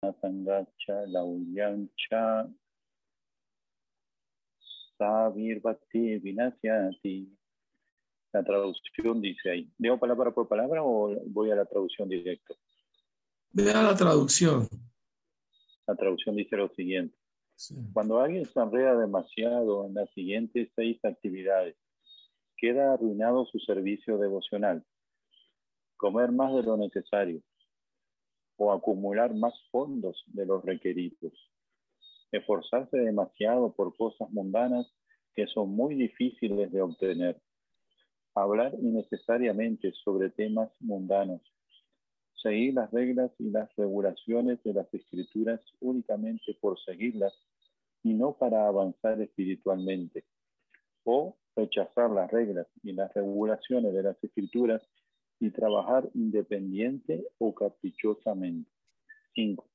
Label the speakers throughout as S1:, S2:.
S1: sangacha lauyancha sabir bhakti vinasyati. La traducción dice ahí. ¿Leo palabra por palabra o voy a la traducción directa?
S2: Vea la traducción.
S1: La traducción dice lo siguiente. Cuando alguien se enreda demasiado en las siguientes seis actividades, queda arruinado su servicio devocional. Comer más de lo necesario o acumular más fondos de los requeridos. Esforzarse demasiado por cosas mundanas que son muy difíciles de obtener. Hablar innecesariamente sobre temas mundanos seguir las reglas y las regulaciones de las escrituras únicamente por seguirlas y no para avanzar espiritualmente, o rechazar las reglas y las regulaciones de las escrituras y trabajar independiente o caprichosamente. 5.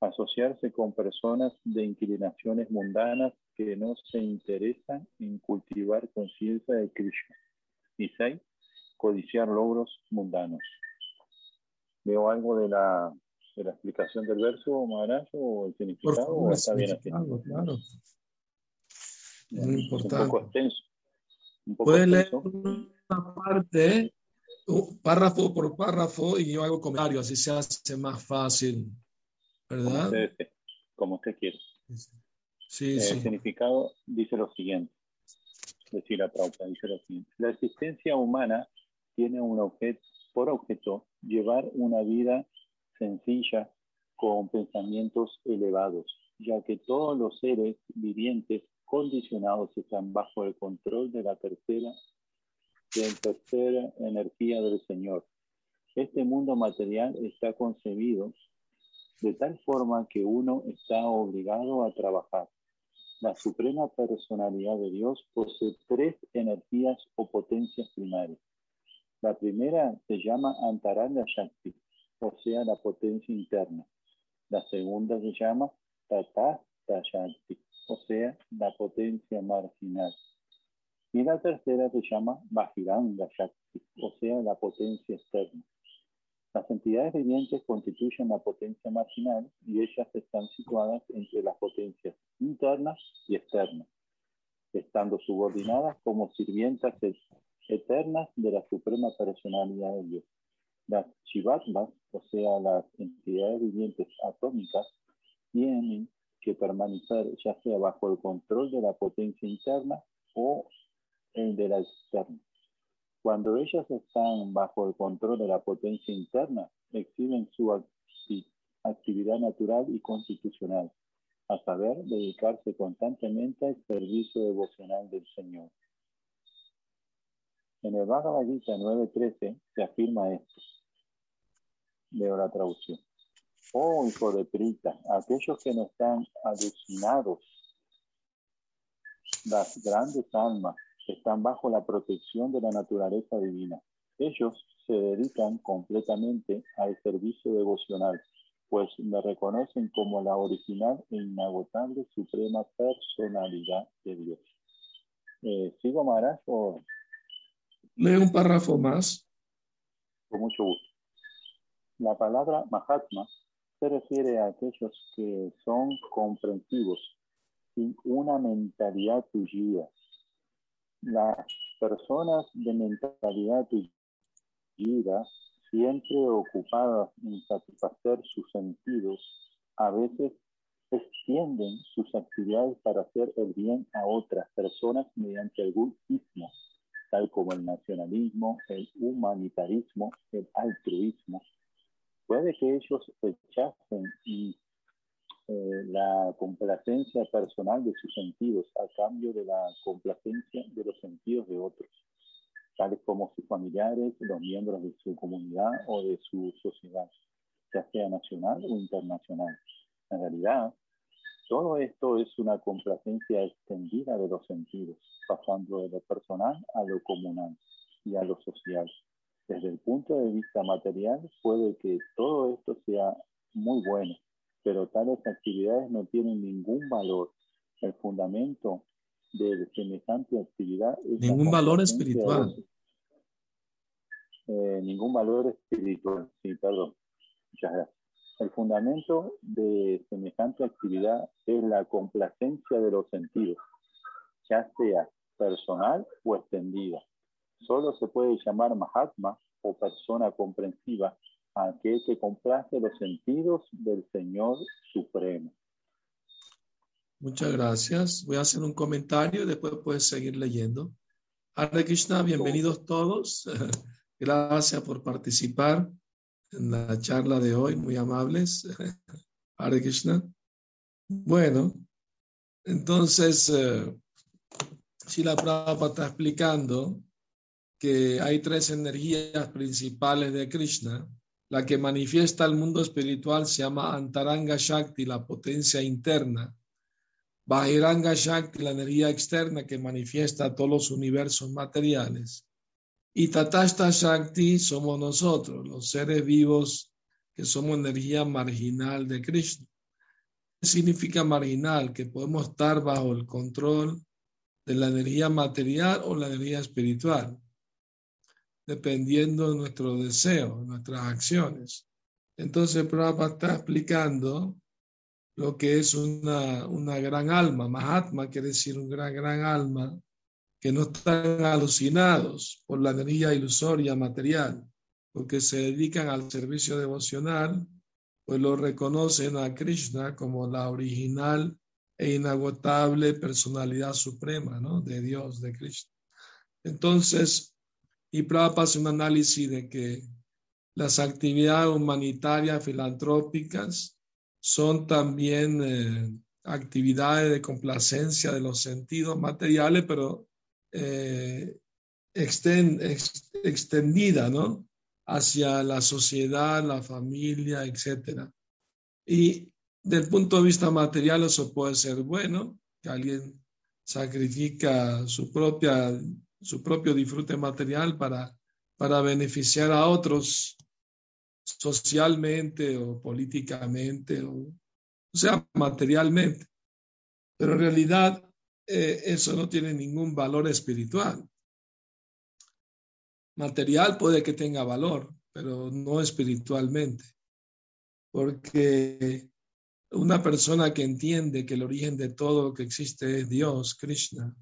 S1: Asociarse con personas de inclinaciones mundanas que no se interesan en cultivar conciencia de Krishna. Y 6. Codiciar logros mundanos veo algo de la, de la explicación del verso, Maharaj, o el significado, o está bien así.
S2: Claro. Muy importante.
S1: Un poco extenso.
S2: Puedes leer una parte, párrafo por párrafo, y yo hago comentario, así se hace más fácil. ¿Verdad?
S1: Como usted, como usted quiere.
S2: Sí,
S1: el
S2: sí.
S1: significado dice lo siguiente. Decir la trauta dice lo siguiente. La existencia humana tiene un objeto, por objeto llevar una vida sencilla con pensamientos elevados, ya que todos los seres vivientes condicionados están bajo el control de la tercera, de tercera energía del Señor. Este mundo material está concebido de tal forma que uno está obligado a trabajar. La suprema personalidad de Dios posee tres energías o potencias primarias la primera se llama Antaranga Shakti, o sea, la potencia interna. La segunda se llama Tatasta Shakti, o sea, la potencia marginal. Y la tercera se llama Bajiranga Shakti, o sea, la potencia externa. Las entidades vivientes constituyen la potencia marginal y ellas están situadas entre las potencias internas y externas, estando subordinadas como sirvientas eternas de la Suprema Personalidad de Dios. Las Shivatmas, o sea, las entidades vivientes atómicas, tienen que permanecer ya sea bajo el control de la potencia interna o de la externa. Cuando ellas están bajo el control de la potencia interna, exhiben su actividad natural y constitucional, a saber, dedicarse constantemente al servicio devocional del Señor. En el Bhagavad Gita 9.13 se afirma esto. Leo la traducción. Oh, hijo de Prita, aquellos que no están alucinados, las grandes almas están bajo la protección de la naturaleza divina. Ellos se dedican completamente al servicio devocional, pues me reconocen como la original e inagotable suprema personalidad de Dios. Eh, ¿Sigo, Maharaj, o
S2: Lee un párrafo más.
S1: Con mucho gusto. La palabra Mahatma se refiere a aquellos que son comprensivos, sin una mentalidad tuya. Las personas de mentalidad tuya, siempre ocupadas en satisfacer sus sentidos, a veces extienden sus actividades para hacer el bien a otras personas mediante algún ismo tal como el nacionalismo, el humanitarismo, el altruismo. Puede que ellos rechacen eh, la complacencia personal de sus sentidos a cambio de la complacencia de los sentidos de otros, tales como sus familiares, los miembros de su comunidad o de su sociedad, ya sea nacional o internacional. En realidad, todo esto es una complacencia extendida de los sentidos, pasando de lo personal a lo comunal y a lo social. Desde el punto de vista material, puede que todo esto sea muy bueno, pero tales actividades no tienen ningún valor. El fundamento de semejante actividad es...
S2: Ningún valor espiritual.
S1: Eh, ningún valor espiritual, sí, perdón. Muchas gracias. El fundamento de semejante actividad es la complacencia de los sentidos, ya sea personal o extendida. Solo se puede llamar Mahatma o persona comprensiva aquel que complace los sentidos del Señor Supremo.
S2: Muchas gracias. Voy a hacer un comentario y después puedes seguir leyendo. Hare Krishna, bienvenidos todos. Gracias por participar en la charla de hoy, muy amables. Hare Krishna. Bueno, entonces, eh, si la Prabhupada está explicando que hay tres energías principales de Krishna, la que manifiesta el mundo espiritual se llama Antaranga Shakti, la potencia interna. Bahiranga Shakti, la energía externa que manifiesta todos los universos materiales. Y Tatashta Shakti somos nosotros, los seres vivos que somos energía marginal de Krishna. ¿Qué significa marginal? Que podemos estar bajo el control de la energía material o la energía espiritual, dependiendo de nuestro deseo, nuestras acciones. Entonces, Prabhupada está explicando lo que es una, una gran alma. Mahatma quiere decir un gran, gran alma, que no están alucinados por la energía ilusoria material, porque se dedican al servicio devocional, pues lo reconocen a Krishna como la original e inagotable personalidad suprema ¿no? de Dios, de Krishna. Entonces, y Prabhupada hace un análisis de que las actividades humanitarias filantrópicas son también eh, actividades de complacencia de los sentidos materiales, pero eh, extendida, ¿no? Hacia la sociedad, la familia, etc. Y del punto de vista material eso puede ser bueno, que alguien sacrifica su, propia, su propio disfrute material para, para beneficiar a otros socialmente o políticamente, o, sea, materialmente. Pero en realidad eh, eso no tiene ningún valor espiritual. Material puede que tenga valor, pero no espiritualmente. Porque una persona que entiende que el origen de todo lo que existe es Dios, Krishna,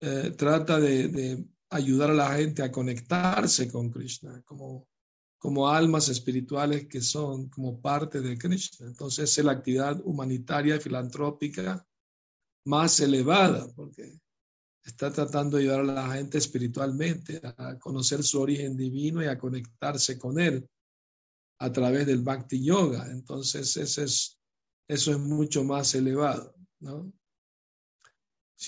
S2: eh, trata de, ayudar a la gente a conectarse con Krishna, como como almas espirituales que son como parte de Krishna. Entonces es la actividad humanitaria y filantrópica más elevada, porque está tratando de ayudar a la gente espiritualmente a conocer su origen divino y a conectarse con él a través del Bhakti Yoga. Entonces eso es, eso es mucho más elevado, ¿no?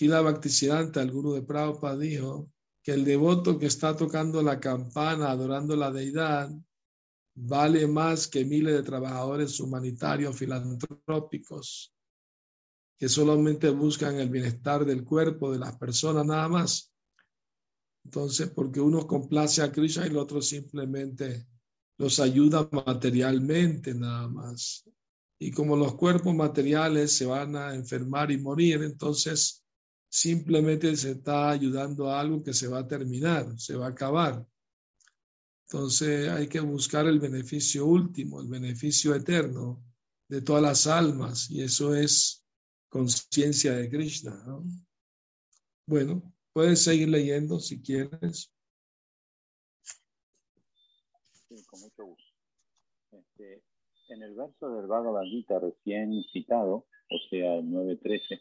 S2: La Bhaktisiddhanta, el gurú de Prabhupada, dijo que el devoto que está tocando la campana, adorando la deidad, vale más que miles de trabajadores humanitarios filantrópicos que solamente buscan el bienestar del cuerpo de las personas nada más. Entonces, porque uno complace a Krishna y el otro simplemente los ayuda materialmente nada más. Y como los cuerpos materiales se van a enfermar y morir, entonces simplemente se está ayudando a algo que se va a terminar, se va a acabar. Entonces hay que buscar el beneficio último, el beneficio eterno de todas las almas, y eso es conciencia de Krishna. Bueno, puedes seguir leyendo si quieres.
S1: Sí, con mucho gusto. Este, en el verso del Bhagavad Gita recién citado, o sea, el 9.13,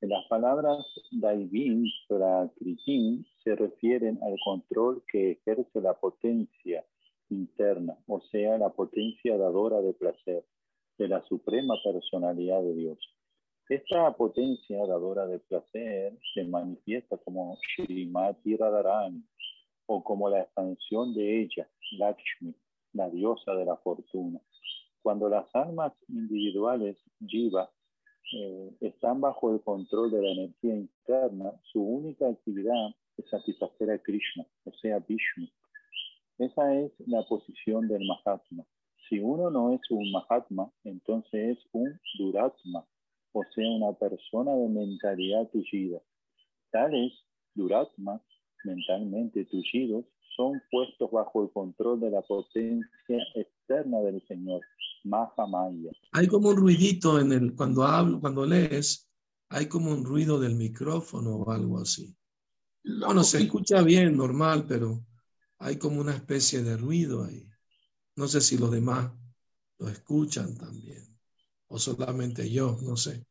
S1: las palabras Daivin Prakritin se refieren al control que ejerce la potencia interna, o sea, la potencia dadora de placer de la suprema personalidad de Dios. Esta potencia dadora de placer se manifiesta como Srimati Radharani o como la expansión de ella, Lakshmi, la diosa de la fortuna. Cuando las almas individuales, Jiva, eh, están bajo el control de la energía interna, su única actividad es satisfacer a Krishna, o sea, Vishnu. Esa es la posición del Mahatma. Si uno no es un Mahatma, entonces es un Duratma, o sea, una persona de mentalidad tullida. Tales Duratmas, mentalmente tullidos, son puestos bajo el control de la potencia externa del Señor, Mahamaya.
S2: Hay como un ruidito en el, cuando hablo, cuando lees, hay como un ruido del micrófono o algo así. Bueno, se escucha bien, normal, pero hay como una especie de ruido ahí. No sé si los demás lo escuchan también, o solamente yo, no sé.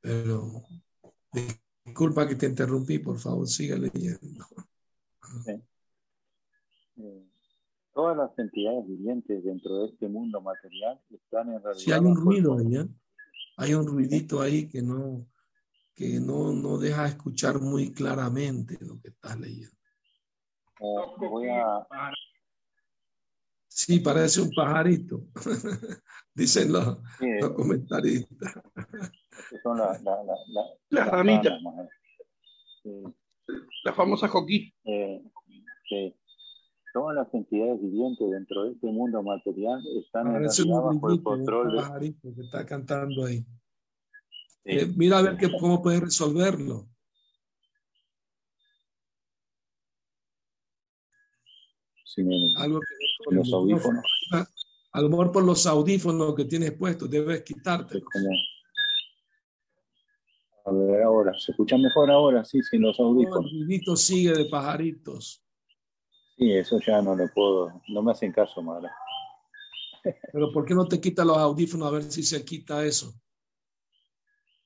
S2: Pero disculpa que te interrumpí, por favor, sigue leyendo.
S1: Eh, todas las entidades vivientes dentro de este mundo material están en realidad.
S2: Si hay un ruido allá, hay un ruidito ahí que no, que no, no deja escuchar muy claramente lo que estás leyendo.
S1: Eh, voy a,
S2: Sí, parece un pajarito, dicen los, los comentaristas.
S1: Son la, la, la,
S3: las ramitas. La famosa joquí.
S1: Eh, sí. Todas las entidades vivientes dentro de este mundo material están bajo el control
S2: de... que está cantando ahí. Eh, mira a ver que, cómo puedes resolverlo.
S1: Sí,
S2: Algo que
S1: los audífonos.
S2: A lo mejor por los audífonos que tienes puestos, debes quitarte.
S1: A ver ahora, ¿se escucha mejor ahora? Sí, sin los audífonos.
S2: el sigue de pajaritos.
S1: Sí, eso ya no lo puedo, no me hacen caso, madre.
S2: Pero ¿por qué no te quitas los audífonos a ver si se quita eso?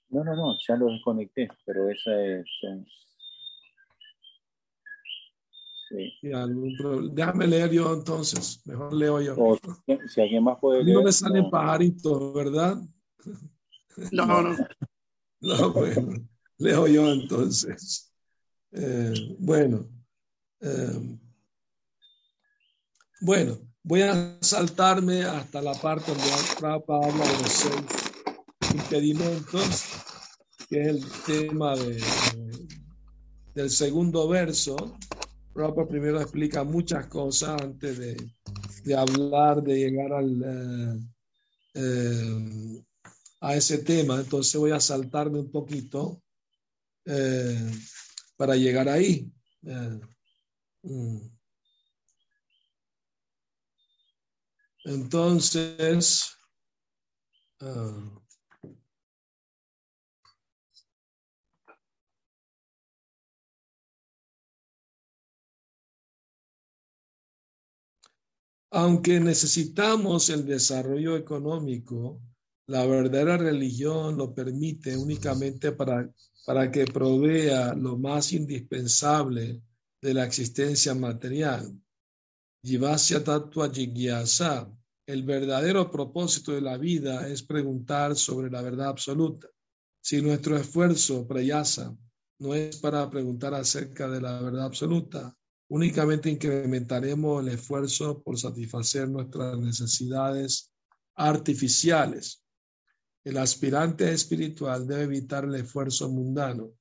S1: No, no, no, ya los desconecté, pero esa es,
S2: Déjame leer yo entonces. Mejor leo yo.
S1: si alguien más puede leer.
S2: No me salen pajaritos, ¿verdad?
S3: No, no.
S2: No, bueno. Leo yo entonces. Eh, bueno. Eh, bueno, voy a saltarme hasta la parte donde Trapa habla de los seis impedimentos, que es el tema de, del segundo verso Roper primero explica muchas cosas antes de, hablar, de llegar al, eh, eh, a ese tema. Entonces voy a saltarme un poquito eh, para llegar ahí. Mm. Entonces, ah, Aunque necesitamos el desarrollo económico, la verdadera religión lo permite únicamente para, para que provea lo más indispensable de la existencia material. Jivasya Tattva Jigyasa. El verdadero propósito de la vida es preguntar sobre la verdad absoluta. Si nuestro esfuerzo, prayasa, no es para preguntar acerca de la verdad absoluta, únicamente incrementaremos el esfuerzo por satisfacer nuestras necesidades artificiales. El aspirante espiritual debe evitar el esfuerzo mundano.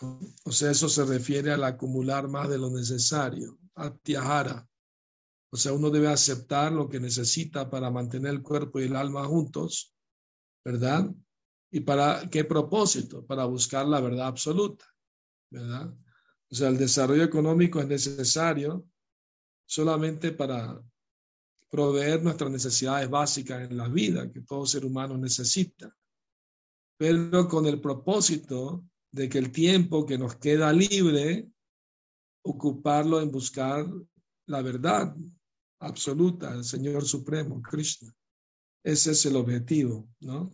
S2: O sea, eso se refiere al acumular más de lo necesario, atiahara. O sea, uno debe aceptar lo que necesita para mantener el cuerpo y el alma juntos, ¿verdad? ¿Y para qué propósito? Para buscar la verdad absoluta, ¿verdad? O sea, el desarrollo económico es necesario solamente para proveer nuestras necesidades básicas en la vida que todo ser humano necesita, pero con el propósito de que el tiempo que nos queda libre, ocuparlo en buscar la verdad absoluta, el Señor Supremo, Krishna. Ese es el objetivo, ¿no?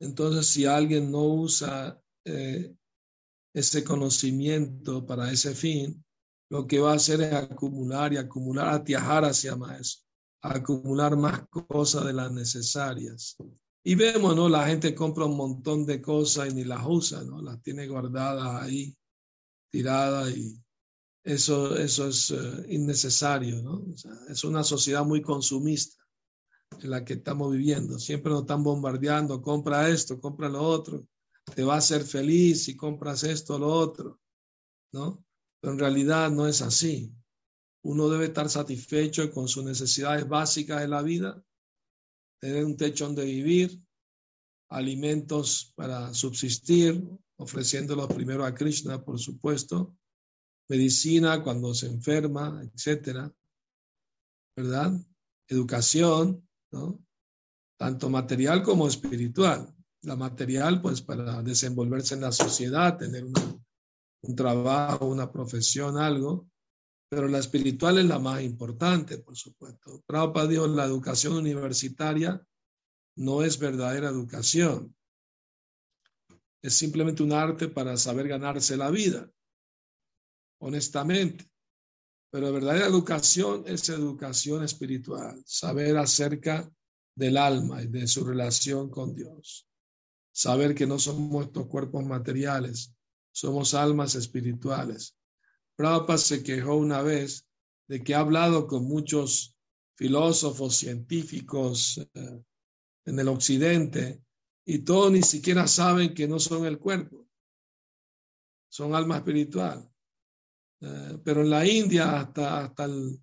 S2: Entonces, si alguien no usa eh, ese conocimiento para ese fin, lo que va a hacer es acumular y acumular, atiajar hacia más, acumular más cosas de las necesarias. Y vemos, ¿no? La gente compra un montón de cosas y ni las usa, ¿no? Las tiene guardadas ahí, tiradas y eso, eso es eh, innecesario, ¿no? es una sociedad muy consumista en la que estamos viviendo. Siempre nos están bombardeando, compra esto, compra lo otro te va a hacer feliz si compras esto lo otro, ¿no? Pero en realidad no es así. Uno debe estar satisfecho con sus necesidades básicas de la vida, tener un techo donde vivir, alimentos para subsistir, ofreciéndolos primero a Krishna, por supuesto, medicina cuando se enferma, etcétera, ¿verdad? Educación, ¿no? Tanto material como espiritual. La material, pues, para desenvolverse en la sociedad, tener un trabajo, una profesión, algo, pero la espiritual es la más importante, por supuesto. Prabhupada dijo, la educación universitaria no es verdadera educación. Es simplemente un arte para saber ganarse la vida, honestamente. Pero verdadera educación es educación espiritual, saber acerca del alma y de su relación con Dios. Saber que no somos estos cuerpos materiales, somos almas espirituales Prabhupada se quejó una vez de que ha hablado con muchos filósofos, científicos eh, en el occidente y todos ni siquiera saben que no son el cuerpo, son alma espiritual. Eh, pero en la India hasta, hasta el,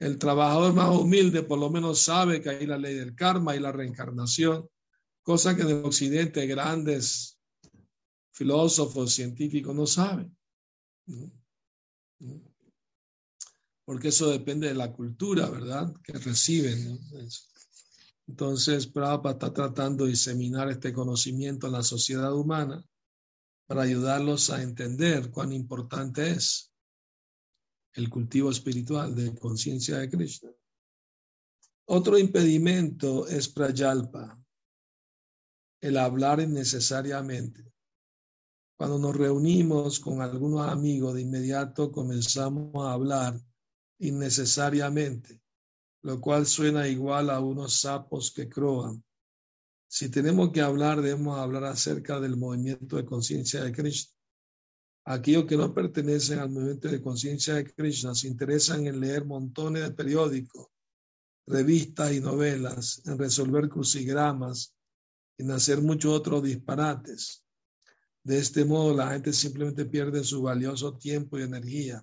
S2: el trabajador más humilde por lo menos sabe que hay la ley del karma y la reencarnación, cosa que en el occidente grandes filósofos, científicos no saben porque eso depende de la cultura, ¿verdad? Que reciben. Entonces, Prabhupada está tratando de diseminar este conocimiento en la sociedad humana para ayudarlos a entender cuán importante es el cultivo espiritual de conciencia de Krishna. Otro impedimento es prayalpa, el hablar innecesariamente. Cuando nos reunimos con algunos amigos, de inmediato comenzamos a hablar innecesariamente, lo cual suena igual a unos sapos que croan. Si tenemos que hablar, debemos hablar acerca del movimiento de conciencia de Krishna. Aquellos que no pertenecen al movimiento de conciencia de Krishna se interesan en leer montones de periódicos, revistas y novelas, en resolver crucigramas, en hacer muchos otros disparates. De este modo, la gente simplemente pierde su valioso tiempo y energía.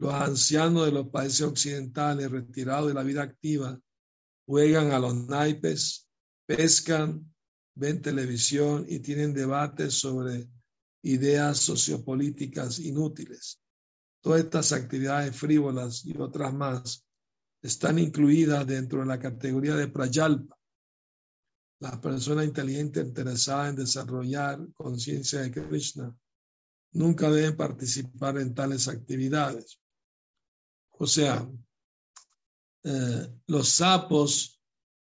S2: Los ancianos de los países occidentales retirados de la vida activa juegan a los naipes, pescan, ven televisión y tienen debates sobre ideas sociopolíticas inútiles. Todas estas actividades frívolas y otras más están incluidas dentro de la categoría de prayalpa, la persona inteligente interesada en desarrollar conciencia de Krishna nunca debe participar en tales actividades. O sea, eh, los sapos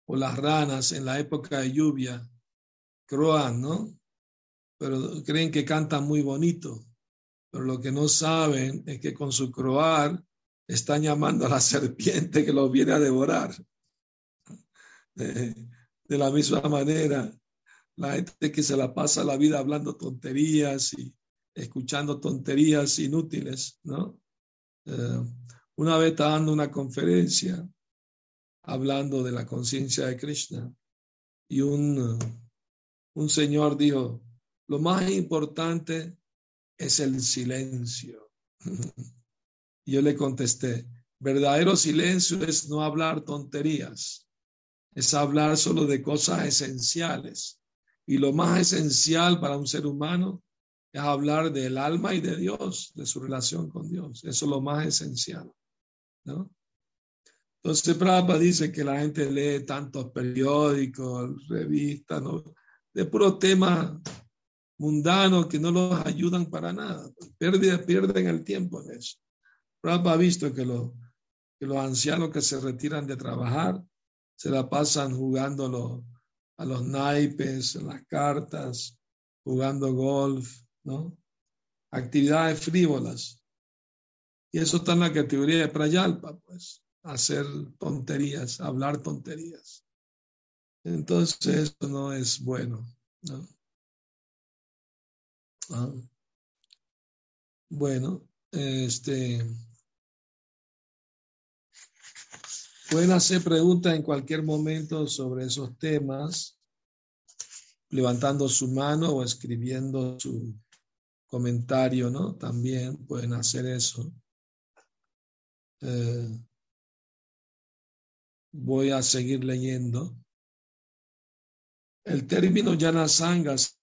S2: o las ranas en la época de lluvia croan, ¿no? Pero creen que cantan muy bonito. Pero lo que no saben es que con su croar están llamando a la serpiente que los viene a devorar. Eh, de la misma manera, la gente que se la pasa la vida hablando tonterías y escuchando tonterías inútiles, ¿no? Eh, una vez estaba dando una conferencia hablando de la conciencia de Krishna y un, un señor dijo, lo más importante es el silencio. yo le contesté, verdadero silencio es no hablar tonterías es hablar solo de cosas esenciales. Y lo más esencial para un ser humano es hablar del alma y de Dios, de su relación con Dios. Eso es lo más esencial. ¿no? Entonces, Prabhupada dice que la gente lee tantos periódicos, revistas, de puros temas mundanos que no los ayudan para nada. Pierden, pierden el tiempo en eso. Prabhupada ha visto que, que los ancianos que se retiran de trabajar se la pasan jugando a los naipes, las cartas, jugando golf, ¿no? Actividades frívolas. Y eso está en la categoría de Prayalpa, pues, hacer tonterías, hablar tonterías. Entonces, eso no es bueno, ¿no? Ah. Bueno, este. Pueden hacer preguntas en cualquier momento sobre esos temas, levantando su mano o escribiendo su comentario, ¿no? También pueden hacer eso. Eh, voy a seguir leyendo. El término Yana Sangas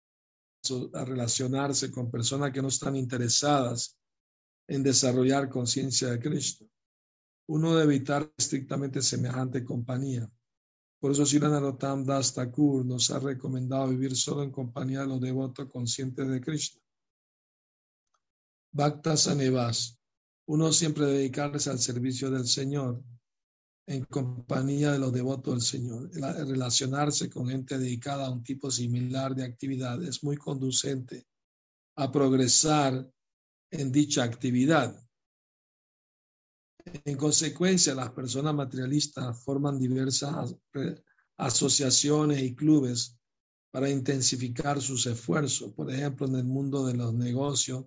S2: a relacionarse con personas que no están interesadas en desarrollar conciencia de Cristo. Uno debe evitar estrictamente semejante compañía. Por eso Sri Narottam Das Thakur nos ha recomendado vivir solo en compañía de los devotos conscientes de Krishna. Bhakta Sanevas. Uno siempre dedicarse al servicio del Señor en compañía de los devotos del Señor. Relacionarse con gente dedicada a un tipo similar de actividad es muy conducente a progresar en dicha actividad. En consecuencia, las personas materialistas forman diversas asociaciones y clubes para intensificar sus esfuerzos. Por ejemplo, en el mundo de los negocios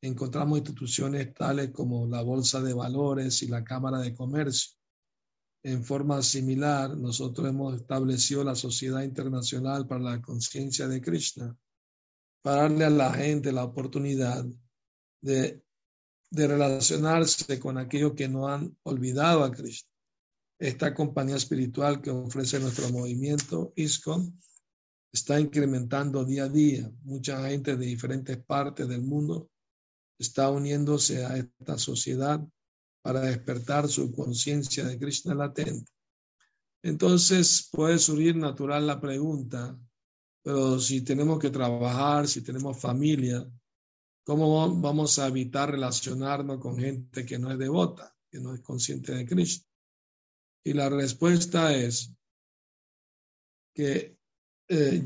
S2: encontramos instituciones tales como la Bolsa de Valores y la Cámara de Comercio. En forma similar, nosotros hemos establecido la Sociedad Internacional para la Conciencia de Krishna para darle a la gente la oportunidad de de relacionarse con aquellos que no han olvidado a Cristo. Esta compañía espiritual que ofrece nuestro movimiento ISCON está incrementando día a día. Mucha gente de diferentes partes del mundo está uniéndose a esta sociedad para despertar su conciencia de Krishna latente. Entonces puede surgir natural la pregunta, pero si tenemos que trabajar, si tenemos familia, ¿Cómo vamos a evitar relacionarnos con gente que no es devota, que no es consciente de Cristo? Y la respuesta es que eh,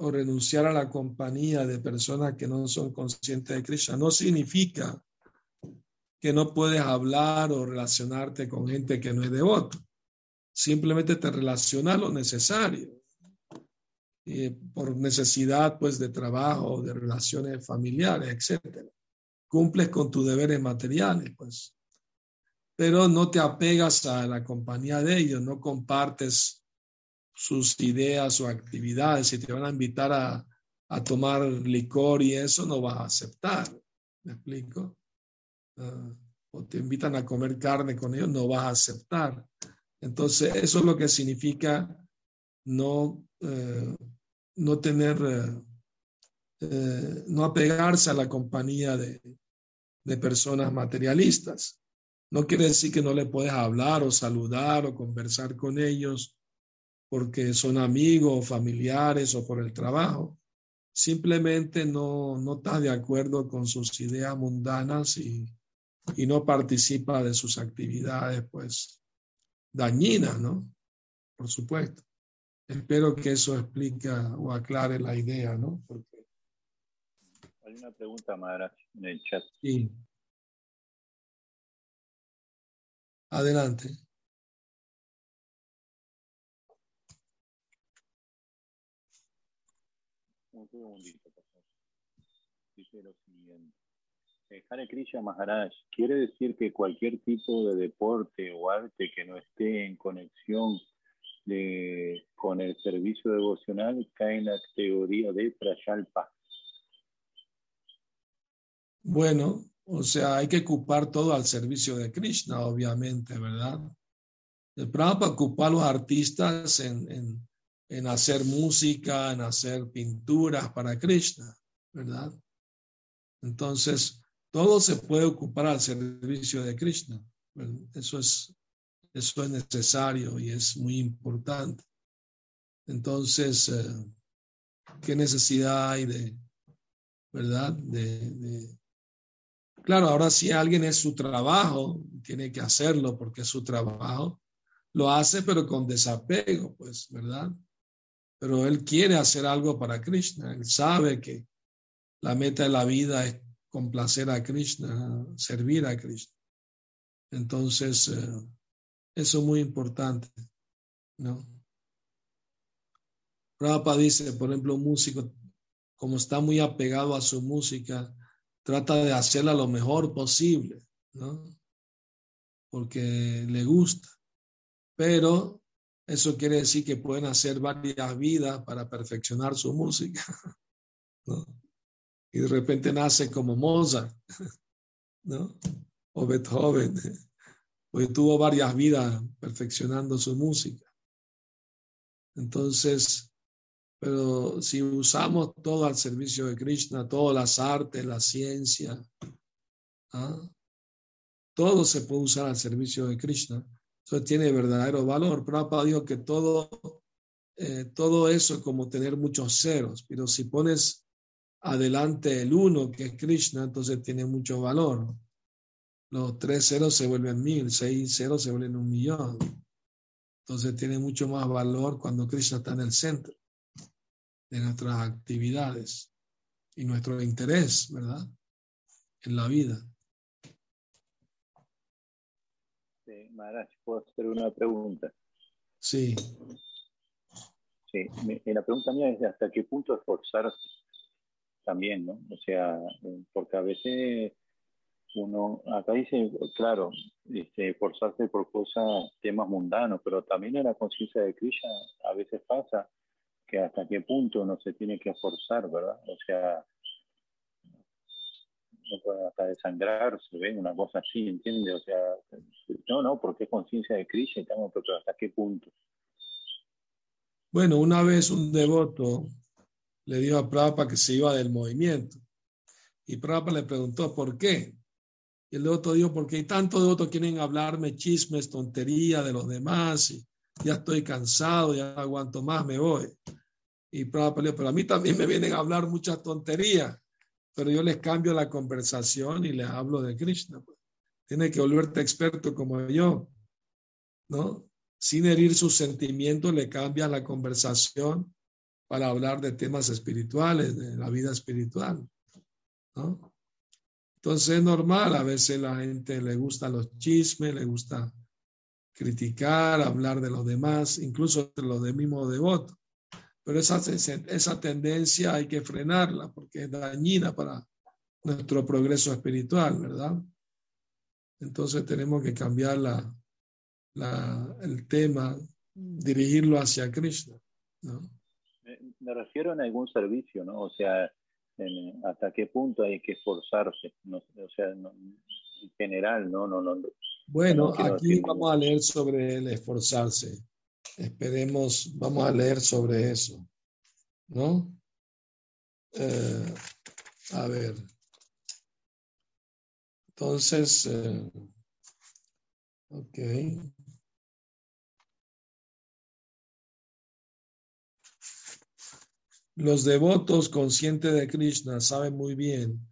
S2: o renunciar a la compañía de personas que no son conscientes de Krishna no significa que no puedes hablar o relacionarte con gente que no es devota. Simplemente te relacionas lo necesario por necesidad pues de trabajo, de relaciones familiares, etcétera. Cumples con tus deberes materiales, pues. Pero no te apegas a la compañía de ellos, no compartes sus ideas o actividades. Si te van a invitar a, a tomar licor y eso, no vas a aceptar. ¿Me explico? Ah, o te invitan a comer carne con ellos, no vas a aceptar. Entonces, eso es lo que significa no eh, no tener, eh, eh, no apegarse a la compañía de, de personas materialistas. No quiere decir que no le puedes hablar o saludar o conversar con ellos porque son amigos o familiares o por el trabajo. Simplemente no, no estás de acuerdo con sus ideas mundanas y, y no participa de sus actividades, pues, dañinas, ¿no? Por supuesto. Espero que eso explica o aclare la idea, ¿no? Porque...
S1: Hay una pregunta, Maharaj, en el chat.
S2: Sí. Adelante.
S1: Un segundito, por favor. Dice lo siguiente. Eh, Hare Krishna Maharaj, ¿quiere decir que cualquier tipo de deporte o arte que no esté en conexión con el servicio devocional cae en la categoría de Prayalpa.
S2: Bueno, o sea, hay que ocupar todo al servicio de Krishna, obviamente, ¿verdad? El Prabhupada ocupa a los artistas en, en, en hacer música, en hacer pinturas para Krishna, ¿verdad? Entonces, todo se puede ocupar al servicio de Krishna. Eso es eso es necesario y es muy importante. Entonces, eh, ¿qué necesidad hay de, verdad? De, Claro, ahora si alguien es su trabajo, tiene que hacerlo porque es su trabajo, lo hace pero con desapego, pues, ¿verdad? Pero él quiere hacer algo para Krishna, él sabe que la meta de la vida es complacer a Krishna, servir a Krishna. Entonces, eh, eso es muy importante, ¿no? Prabhupada dice, por ejemplo, un músico, como está muy apegado a su música, trata de hacerla lo mejor posible, ¿no? Porque le gusta. Pero eso quiere decir que pueden hacer varias vidas para perfeccionar su música, ¿no? Y de repente nace como Mozart, ¿no? O Beethoven porque tuvo varias vidas perfeccionando su música. Entonces, pero si usamos todo al servicio de Krishna, todas las artes, la ciencia, ¿ah? Todo se puede usar al servicio de Krishna. Eso tiene verdadero valor. Prabhupada dijo que todo, eh, todo eso es como tener muchos ceros, pero si pones adelante el uno, que es Krishna, entonces tiene mucho valor. Los tres ceros se vuelven mil, seis ceros se vuelven un millón. Entonces tiene mucho más valor cuando Krishna está en el centro de nuestras actividades y nuestro interés, ¿verdad? En la vida.
S1: Sí, Maharaj, ¿puedo hacer una pregunta?
S2: Sí.
S1: Sí, la pregunta mía es hasta qué punto esforzarse también, ¿no? O sea, eh, porque a veces uno, acá dice, claro, este, esforzarse por cosas, temas mundanos, pero también en la conciencia de Krishna a veces pasa que hasta qué punto uno se tiene que esforzar, ¿verdad? O sea, no puede hasta desangrarse, ¿ven? Una cosa así, ¿entiendes? O sea, no, no, porque es conciencia de Krishna, pero hasta qué punto.
S2: Bueno, una vez un devoto le dijo a Prabhupada que se iba del movimiento. Y Prabhupada le preguntó por qué. Y el devoto dijo, porque hay tantos devotos que quieren hablarme chismes, tonterías de los demás, y ya estoy cansado, ya aguanto más, me voy. Y Prabhupada pero a mí también me vienen a hablar muchas tonterías, pero yo les cambio la conversación y les hablo de Krishna. Pues. Tiene que volverte experto como yo, ¿no? Sin herir sus sentimientos, le cambias la conversación para hablar de temas espirituales, de la vida espiritual, ¿no? Entonces es normal, a veces la gente le gustan los chismes, le gusta criticar, hablar de los demás, incluso de los del mismo devoto. Pero esa, esa tendencia hay que frenarla porque es dañina para nuestro progreso espiritual, ¿verdad? Entonces tenemos que cambiar la, el tema, dirigirlo hacia Krishna. ¿no?
S1: Me refiero a algún servicio, ¿no? O sea, hasta qué punto hay que esforzarse, o sea, en general, ¿no? no, no
S2: bueno, aquí vamos a leer sobre el esforzarse. Esperemos, vamos a leer sobre eso, ¿no? Eh, a ver. Entonces, eh, ok. Los devotos conscientes de Krishna saben muy bien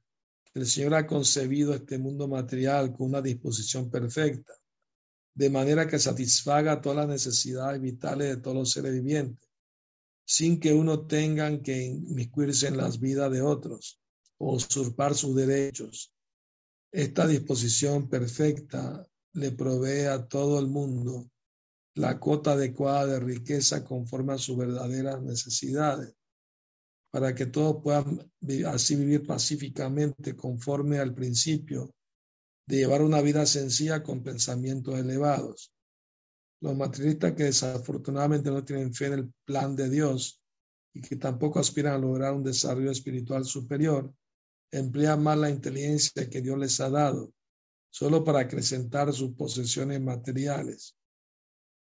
S2: que el Señor ha concebido este mundo material con una disposición perfecta, de manera que satisfaga todas las necesidades vitales de todos los seres vivientes, sin que uno tenga que inmiscuirse en las vidas de otros o usurpar sus derechos. Esta disposición perfecta le provee a todo el mundo la cota adecuada de riqueza conforme a sus verdaderas necesidades para que todos puedan así vivir pacíficamente conforme al principio de llevar una vida sencilla con pensamientos elevados. Los materialistas que desafortunadamente no tienen fe en el plan de Dios y que tampoco aspiran a lograr un desarrollo espiritual superior, emplean más la inteligencia que Dios les ha dado, solo para acrecentar sus posesiones materiales.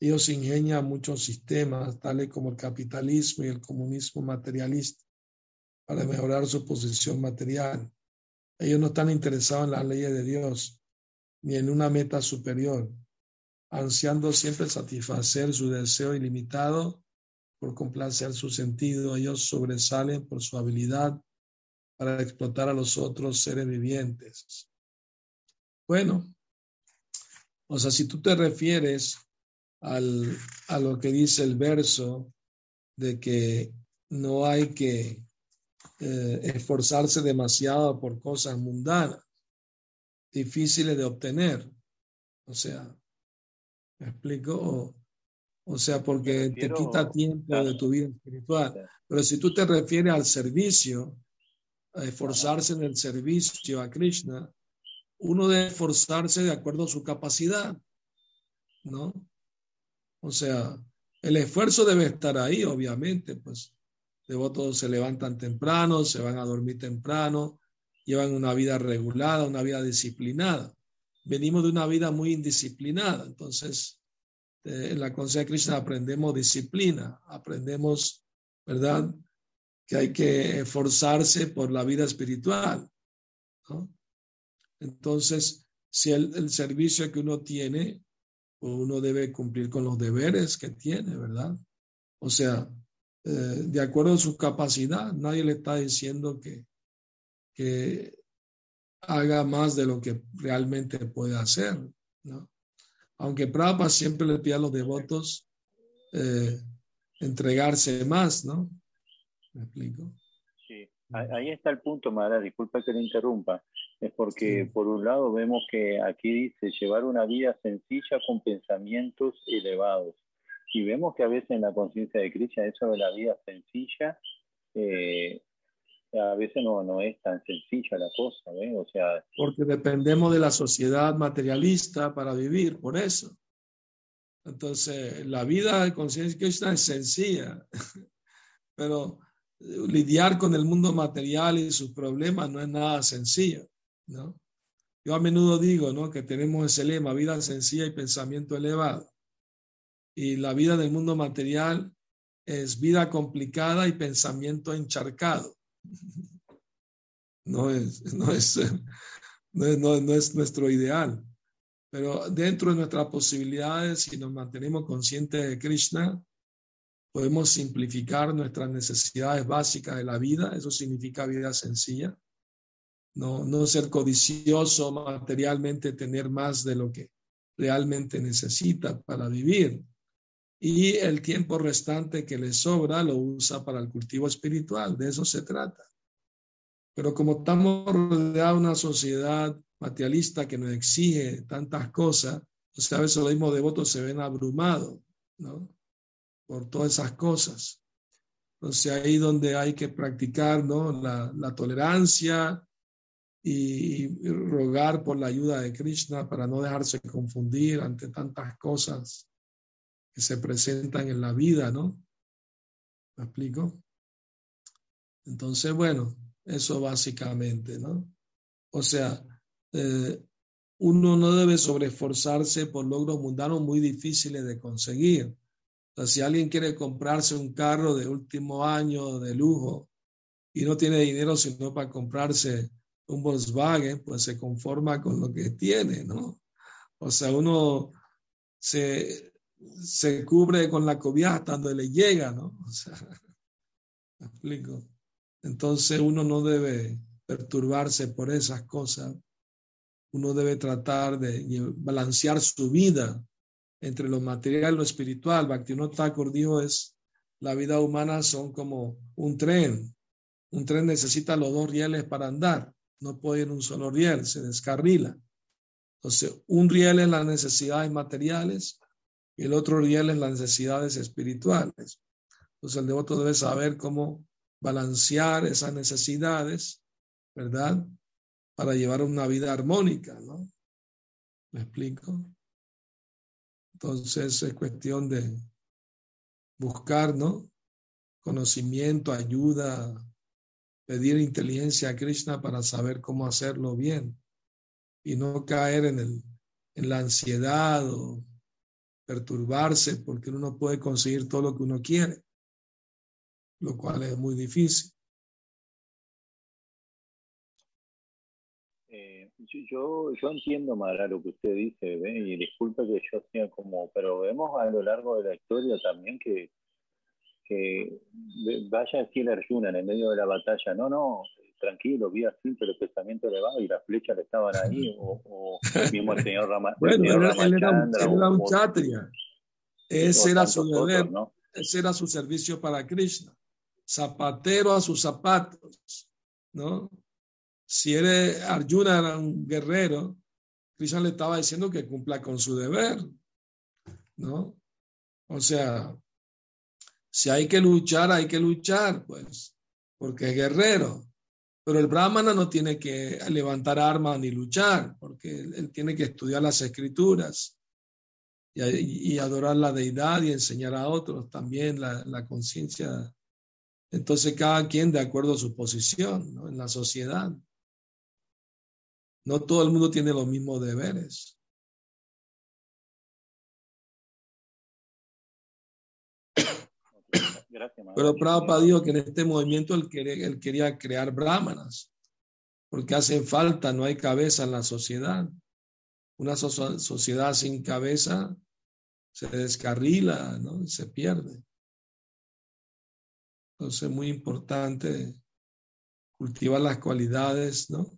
S2: Ellos ingenian muchos sistemas, tales como el capitalismo y el comunismo materialista, para mejorar su posición material. Ellos no están interesados en las leyes de Dios ni en una meta superior, ansiando siempre satisfacer su deseo ilimitado por complacer su sentido. Ellos sobresalen por su habilidad para explotar a los otros seres vivientes. Bueno, o sea, si tú te refieres al, a lo que dice el verso de que no hay que eh, esforzarse demasiado por cosas mundanas, difíciles de obtener. O sea, ¿me explico? O, sea, porque te quita tiempo de tu vida espiritual. Pero si tú te refieres al servicio, a esforzarse en el servicio a Krishna, uno debe esforzarse de acuerdo a su capacidad, ¿no? O sea, el esfuerzo debe estar ahí, obviamente, pues devotos se levantan temprano, se van a dormir temprano, llevan una vida regulada, una vida disciplinada. Venimos de una vida muy indisciplinada, entonces eh, en la conciencia de Krishna aprendemos disciplina, aprendemos, ¿verdad?, que hay que esforzarse por la vida espiritual. Entonces, si el, el servicio que uno tiene, uno debe cumplir con los deberes que tiene, ¿verdad? O sea, eh, de acuerdo a su capacidad, nadie le está diciendo que, que haga más de lo que realmente puede hacer, ¿no? Aunque Prabhupada siempre le pide a los devotos eh, entregarse más, ¿no? ¿Me explico?
S1: Sí, ahí está el punto, Mara, disculpa que le interrumpa. Es porque, por un lado, vemos que aquí dice llevar una vida sencilla con pensamientos elevados. Y vemos que a veces en la conciencia de Krishna eso de la vida sencilla eh, a veces no, no es tan sencilla la cosa. O sea...
S2: Porque dependemos de la sociedad materialista para vivir, por eso. Entonces, la vida de conciencia Krishna es sencilla, pero lidiar con el mundo material y sus problemas no es nada sencillo, ¿no? Yo a menudo digo, ¿no? Que tenemos ese lema, vida sencilla y pensamiento elevado. Y la vida del mundo material es vida complicada y pensamiento encharcado. No es, no es, no es nuestro ideal. Pero dentro de nuestras posibilidades, si nos mantenemos conscientes de Krishna, podemos simplificar nuestras necesidades básicas de la vida. Eso significa vida sencilla. No, no ser codicioso materialmente, tener más de lo que realmente necesita para vivir. Y el tiempo restante que le sobra lo usa para el cultivo espiritual. De eso se trata. Pero como estamos rodeados de una sociedad materialista que nos exige tantas cosas, o a veces los mismos devotos se ven abrumados. Por todas esas cosas. Entonces ahí donde hay que practicar, ¿no? La, la tolerancia y rogar por la ayuda de Krishna para no dejarse confundir ante tantas cosas se presentan en la vida, ¿no? ¿Me explico? Entonces, bueno, eso básicamente, ¿no? O sea, eh, uno no debe sobreesforzarse por logros mundanos muy difíciles de conseguir. O sea, si alguien quiere comprarse un carro de último año de lujo y no tiene dinero sino para comprarse un Volkswagen, pues se conforma con lo que tiene, ¿no? O sea, uno se, se cubre con la cobija hasta donde le llega, ¿no? O sea, ¿me explico? Entonces uno no debe perturbarse por esas cosas uno debe tratar de balancear su vida entre lo material y lo espiritual. Bhaktivinoda Thakur dijo es, la vida humana son como un tren. Un tren necesita los dos rieles para andar. No puede ir un solo riel, se descarrila. Entonces, un riel es las necesidades materiales y el otro riel es las necesidades espirituales. Entonces, el devoto debe saber cómo balancear esas necesidades, ¿verdad? para llevar una vida armónica, ¿no? ¿Me explico? Entonces es cuestión de buscar, ¿no? Conocimiento, ayuda, pedir inteligencia a Krishna para saber cómo hacerlo bien y no caer en, el, en la ansiedad o perturbarse porque uno no puede conseguir todo lo que uno quiere, lo cual es muy difícil.
S1: yo, yo entiendo, Mara, lo que usted dice, y disculpe que yo sea como, pero vemos a lo largo de la historia también que, que vaya a decir Arjuna en el medio de la batalla, no, no, tranquilo, vi así, pero el pensamiento elevado y las flechas estaban ahí, o, o mismo el señor, Rama,
S2: bueno, él, era, un chatria, ese era su deber, ese era su servicio para Krishna, zapatero a sus zapatos, ¿no? si eres Arjuna era un guerrero, Krishna le estaba diciendo que cumpla con su deber, ¿no? O sea, si hay que luchar, hay que luchar, pues, porque es guerrero. Pero el brahmana no tiene que levantar armas ni luchar, porque él, tiene que estudiar las escrituras y, adorar la deidad y enseñar a otros también la, conciencia. Entonces, cada quien de acuerdo a su posición en la sociedad. No todo el mundo tiene los mismos deberes. Pero Prabhupada dijo que en este movimiento él quería, él quería crear brahmanas. porque hacen falta, no hay cabeza en la sociedad. Una sociedad sin cabeza se descarrila, ¿no? Se pierde. Entonces es muy importante cultivar las cualidades, ¿no?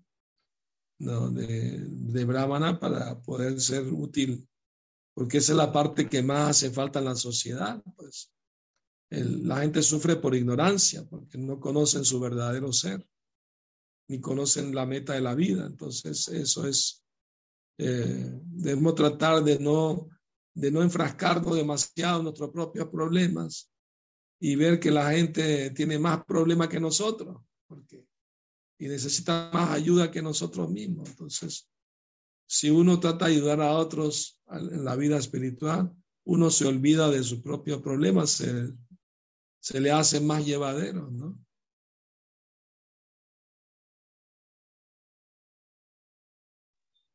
S2: De, de Brahmana para poder ser útil, porque esa es la parte que más hace falta en la sociedad, pues. La gente sufre por ignorancia, porque no conocen su verdadero ser, ni conocen la meta de la vida. Entonces, eso es, eh, debemos tratar de no, de no enfrascarnos demasiado en nuestros propios problemas y ver que la gente tiene más problemas que nosotros. Porque y necesita más ayuda que nosotros mismos. Entonces, si uno trata de ayudar a otros en la vida espiritual, uno se olvida de sus propios problemas, se le hace más llevadero, ¿no?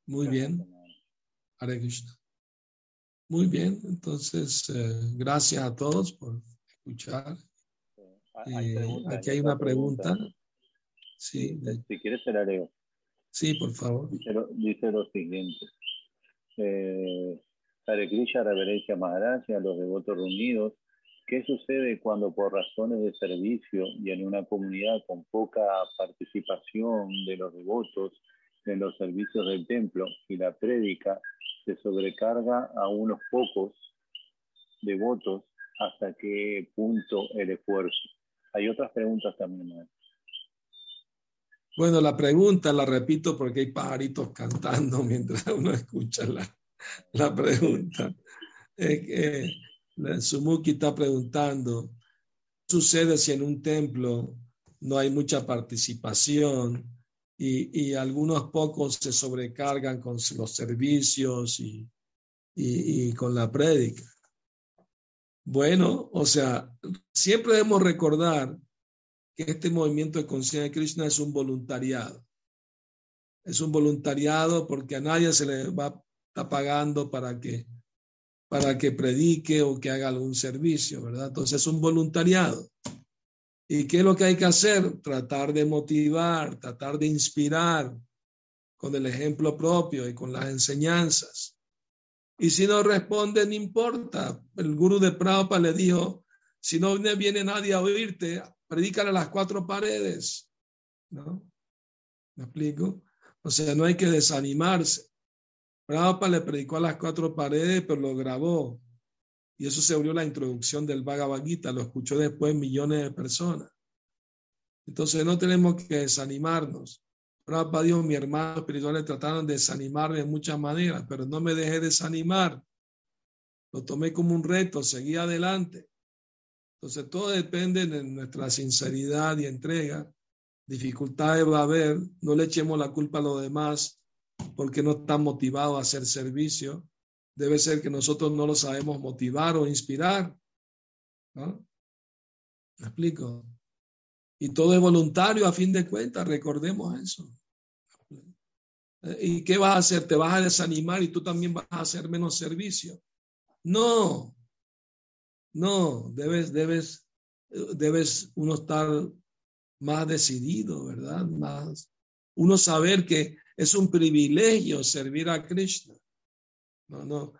S2: Muy bien. Hare Krishna. Muy bien, entonces, eh, gracias a todos por escuchar. Eh, aquí hay una pregunta. Sí.
S1: Si quieres, el areo.
S2: Sí, por favor.
S1: Dice lo, siguiente. Eh, Hare Krishna, reverencia Maharaj a los devotos reunidos. ¿Qué sucede cuando por razones de servicio y en una comunidad con poca participación de los devotos en los servicios del templo y la prédica se sobrecarga a unos pocos devotos hasta qué punto el esfuerzo? Hay otras preguntas también.
S2: Bueno, la pregunta la repito porque hay pajaritos cantando mientras uno escucha la, pregunta. Eh, Sumuki está preguntando, ¿qué sucede si en un templo no hay mucha participación y, y algunos pocos se sobrecargan con los servicios y, y, con la prédica? Bueno, o sea, siempre debemos recordar que este movimiento de conciencia de Krishna es un voluntariado. Es un voluntariado porque a nadie se le va pagando para que, para que predique o que haga algún servicio, ¿verdad? Entonces es un voluntariado. ¿Y qué es lo que hay que hacer? Tratar de motivar, tratar de inspirar con el ejemplo propio y con las enseñanzas. Y si no responde, no importa. El gurú de Prabhupada le dijo, si no viene nadie a oírte, predícale a las cuatro paredes. ¿No? ¿Me explico? O sea, no hay que desanimarse. Prabhupada le predicó a las cuatro paredes, pero lo grabó. Y eso se abrió la introducción del Bhagavad lo escuchó después millones de personas. Entonces no tenemos que desanimarnos. Prabhupada Dios, mi hermano espiritual trataron de desanimarme de muchas maneras, pero no me dejé desanimar. Lo tomé como un reto, seguí adelante. Entonces, todo depende de nuestra sinceridad y entrega. Dificultades va a haber, no le echemos la culpa a los demás porque no están motivados a hacer servicio. Debe ser que nosotros no lo sabemos motivar o inspirar. ¿no? ¿Me explico? Y todo es voluntario a fin de cuentas, recordemos eso. ¿Y qué vas a hacer? ¿Te vas a desanimar y tú también vas a hacer menos servicio? No, no, debes, debes, debes uno estar más decidido, ¿verdad? Más, uno saber que es un privilegio servir a Krishna. No, no,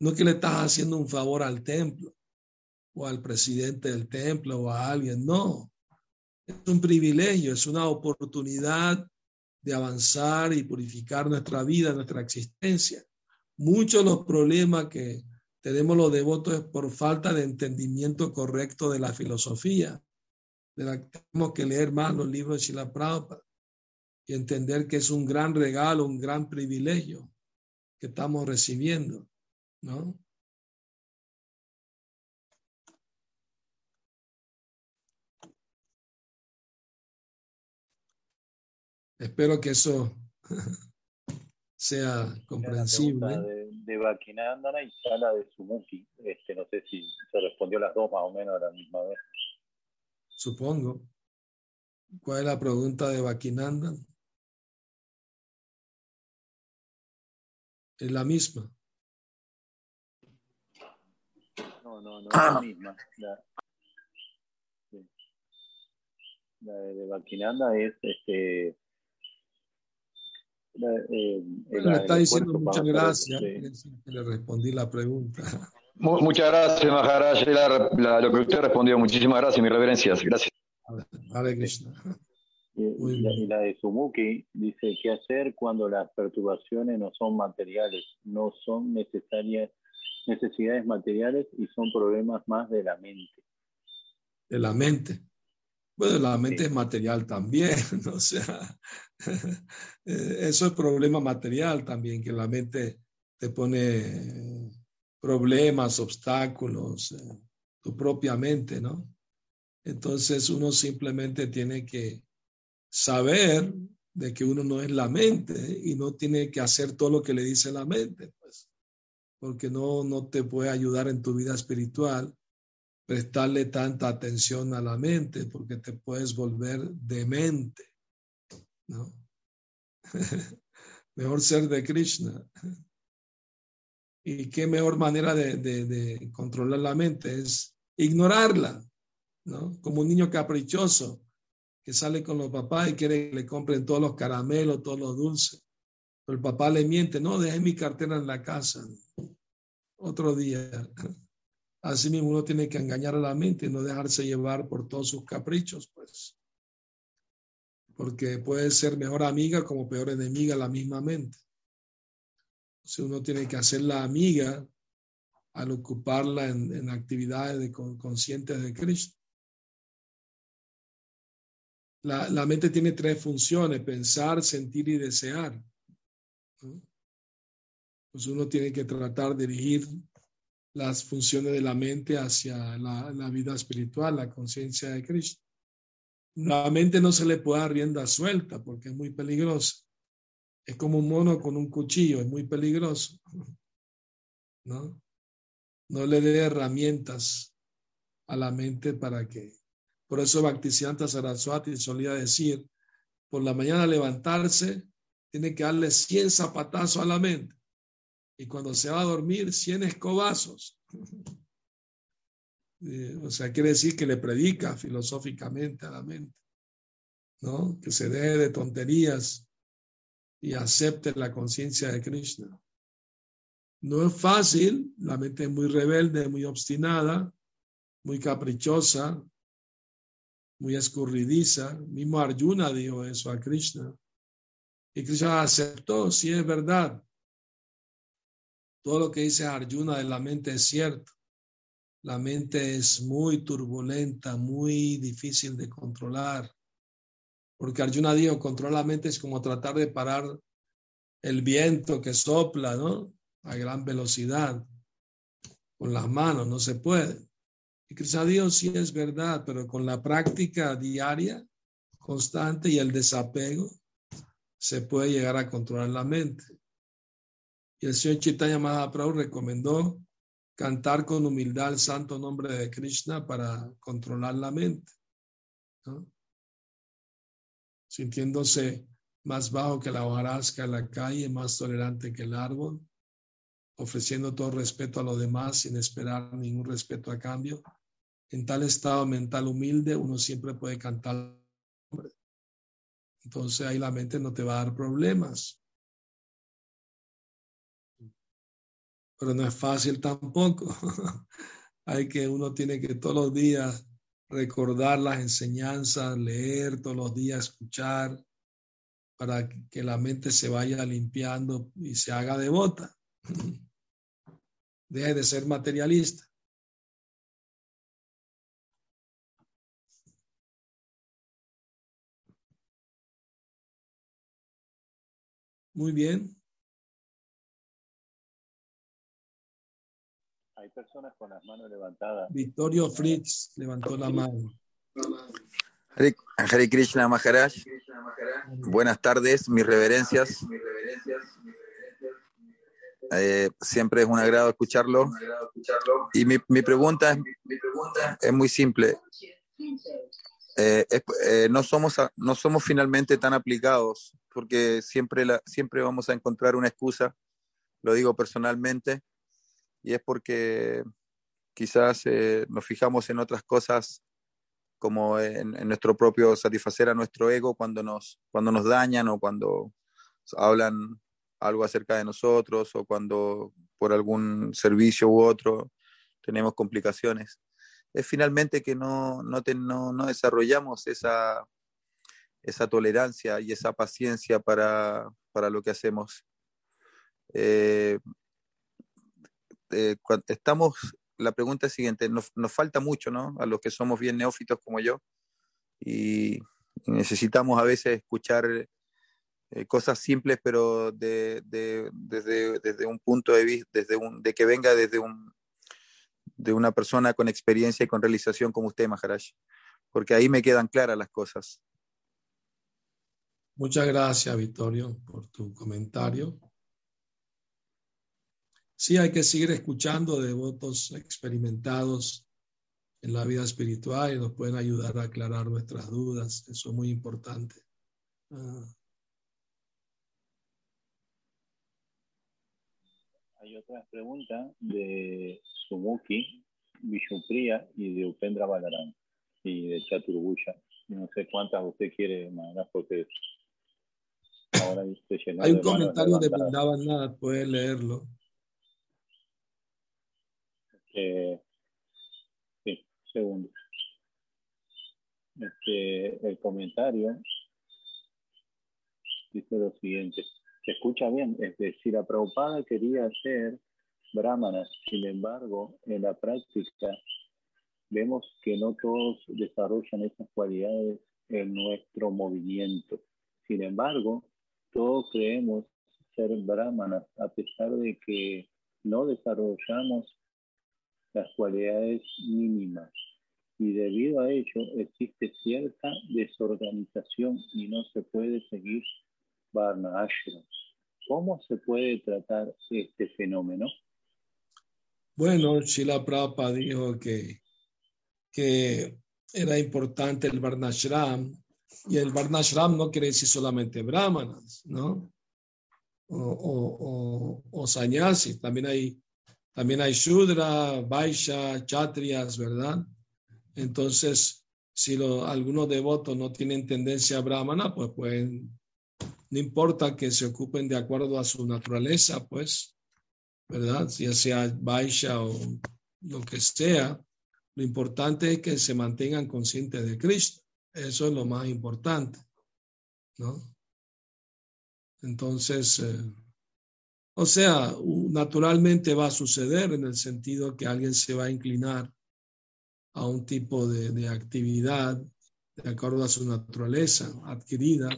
S2: no que le estás haciendo un favor al templo o al presidente del templo o a alguien, no. Es un privilegio, es una oportunidad de avanzar y purificar nuestra vida, nuestra existencia. Muchos de los problemas que tenemos los devotos por falta de entendimiento correcto de la filosofía. tenemos que leer más los libros de Shila Prabhupada y entender que es un gran regalo, un gran privilegio que estamos recibiendo, ¿no? Espero que eso sea comprensible
S1: de Bakinandana y Sala de Sumuki. Este, no sé si se respondió las dos más o menos a la misma vez.
S2: Supongo. ¿Cuál es la pregunta de Bakinandana? Es la misma.
S1: No, no, no es la misma. La, de, de Bakinanda es este eh, el
S2: Le está diciendo muchas gracias.
S1: sí.
S2: Le respondí la pregunta.
S4: Mu- Muchas gracias, Maharaj. La- la- lo que usted respondió, muchísimas gracias, mis reverencias. Gracias.
S1: Eh,
S2: Hare Krishna.
S1: Y, la, y la de Sumuki dice, ¿qué hacer cuando las perturbaciones no son materiales, no son necesarias, necesidades materiales y son problemas más de la mente?
S2: De la mente. Bueno, la mente
S1: Sí.
S2: es material también, ¿no? o sea, eh, eso es problema material también, que la mente te pone eh, problemas, obstáculos, eh, tu propia mente, ¿no? Entonces uno simplemente tiene que saber de que uno no es la mente y no tiene que hacer todo lo que le dice la mente, pues, porque no, no te puede ayudar en tu vida espiritual prestarle tanta atención a la mente, porque te puedes volver demente, ¿no? Mejor ser de Krishna. Y qué mejor manera de, de- de controlar la mente es ignorarla, ¿no? Como un niño caprichoso que sale con los papás y quiere que le compren todos los caramelos, todos los dulces. Pero el papá le miente, no, dejé mi cartera en la casa. Otro día. Así mismo uno tiene que engañar a la mente y no dejarse llevar por todos sus caprichos, pues. Porque puede ser mejor amiga como peor enemiga la misma mente. Si uno tiene que hacerla amiga al ocuparla en, actividades de con- conscientes de Cristo. La, mente tiene tres funciones, pensar, sentir y desear. Pues uno tiene que tratar de dirigir las funciones de la mente hacia la, la vida espiritual, la conciencia de Cristo. La mente no se le puede dar rienda suelta porque es muy peligrosa. Es como un mono con un cuchillo, es muy peligroso. ¿No? No le dé herramientas a la mente para que. Por eso Bhaktisiddhanta Saraswati solía decir, por la mañana levantarse, tiene que darle 100 zapatazos a la mente y cuando se va a dormir, 100 escobazos. Eh, o sea, quiere decir que le predica filosóficamente a la mente, ¿no? Que se deje de tonterías y acepte la conciencia de Krishna. No es fácil, la mente es muy rebelde, muy obstinada, muy caprichosa, muy escurridiza. Mismo Arjuna dijo eso a Krishna. Y Krishna aceptó, sí es verdad. Todo lo que dice Arjuna de la mente es cierto. La mente es muy turbulenta, muy difícil de controlar. Porque Arjuna dijo, controlar la mente es como tratar de parar el viento que sopla, ¿no? A gran velocidad. Con las manos, no se puede. Y Krishna dijo, sí es verdad, pero con la práctica diaria, constante y el desapego, se puede llegar a controlar la mente. Y el señor Chaitanya Mahaprabhu recomendó cantar con humildad el santo nombre de Krishna para controlar la mente, sintiéndose más bajo que la hojarasca en la calle, más tolerante que el árbol, ofreciendo todo respeto a los demás sin esperar ningún respeto a cambio. En tal estado mental humilde, uno siempre puede cantar. Entonces ahí la mente no te va a dar problemas. Pero no es fácil tampoco. Hay que, uno tiene que todos los días recordar las enseñanzas, leer todos los días, escuchar, para que la mente se vaya limpiando y se haga devota. Deje de ser materialista. Muy bien.
S1: Hay personas con las manos levantadas.
S2: Vittorio Fritz levantó la mano.
S5: Hare, Krishna Maharaj. Buenas tardes, mis reverencias. Eh, siempre es un agrado escucharlo. Y mi, mi pregunta es, es muy simple. Eh, eh, no, somos, no somos finalmente tan aplicados porque siempre, siempre vamos a encontrar una excusa, lo digo personalmente, y es porque quizás eh, nos fijamos en otras cosas como en, en nuestro propio satisfacer a nuestro ego cuando nos, cuando nos dañan o cuando hablan algo acerca de nosotros o cuando por algún servicio u otro tenemos complicaciones. Es finalmente que no, no, no, desarrollamos esa, esa tolerancia y esa paciencia para, para lo que hacemos. Eh, eh, estamos, la pregunta es siguiente, nos, nos, falta mucho, ¿no? A los que somos bien neófitos como yo y necesitamos a veces escuchar eh, cosas simples, pero de, de, desde, desde, un punto de vista, desde un, de que venga desde un, de una persona con experiencia y con realización como usted, Maharaj, porque ahí me quedan claras las cosas.
S2: Muchas gracias, Vittorio, por tu comentario. Sí, hay que seguir escuchando devotos experimentados en la vida espiritual y nos pueden ayudar a aclarar nuestras dudas. Eso es muy importante. Ah.
S1: Hay otra pregunta de Sumuki, Vishupriya y de Upendra Balaram y de Chaturbuya. No sé cuántas usted quiere, más porque
S2: ahora Hay un comentario de nada puede leerlo.
S1: Eh, sí, segundo. Este, el comentario dice lo siguiente. Se escucha bien, es decir, la Prabhupada quería ser brahmana, sin embargo, en la práctica vemos que no todos desarrollan esas cualidades en nuestro movimiento. Sin embargo, todos creemos ser brahmanas, a pesar de que no desarrollamos las cualidades mínimas. Y debido a ello existe cierta desorganización y no se puede seguir Varna Ashram. ¿Cómo se puede tratar este fenómeno?
S2: Bueno, Shila Prabhupada dijo que, que era importante el Varnashram y el Varnashram no quiere decir solamente brahmanas, ¿no? O, o, o, o también hay también hay Shudra, Vaisha, Chatrias, ¿verdad? Entonces, si algunos devotos no tienen tendencia a Brahmana, pues pueden, no importa que se ocupen de acuerdo a su naturaleza, pues, ¿verdad? Ya sea Vaisha o lo que sea, lo importante es que se mantengan conscientes de Cristo. Eso es lo más importante, ¿no? Entonces, eh, o sea, naturalmente va a suceder en el sentido que alguien se va a inclinar a un tipo de, actividad de acuerdo a su naturaleza adquirida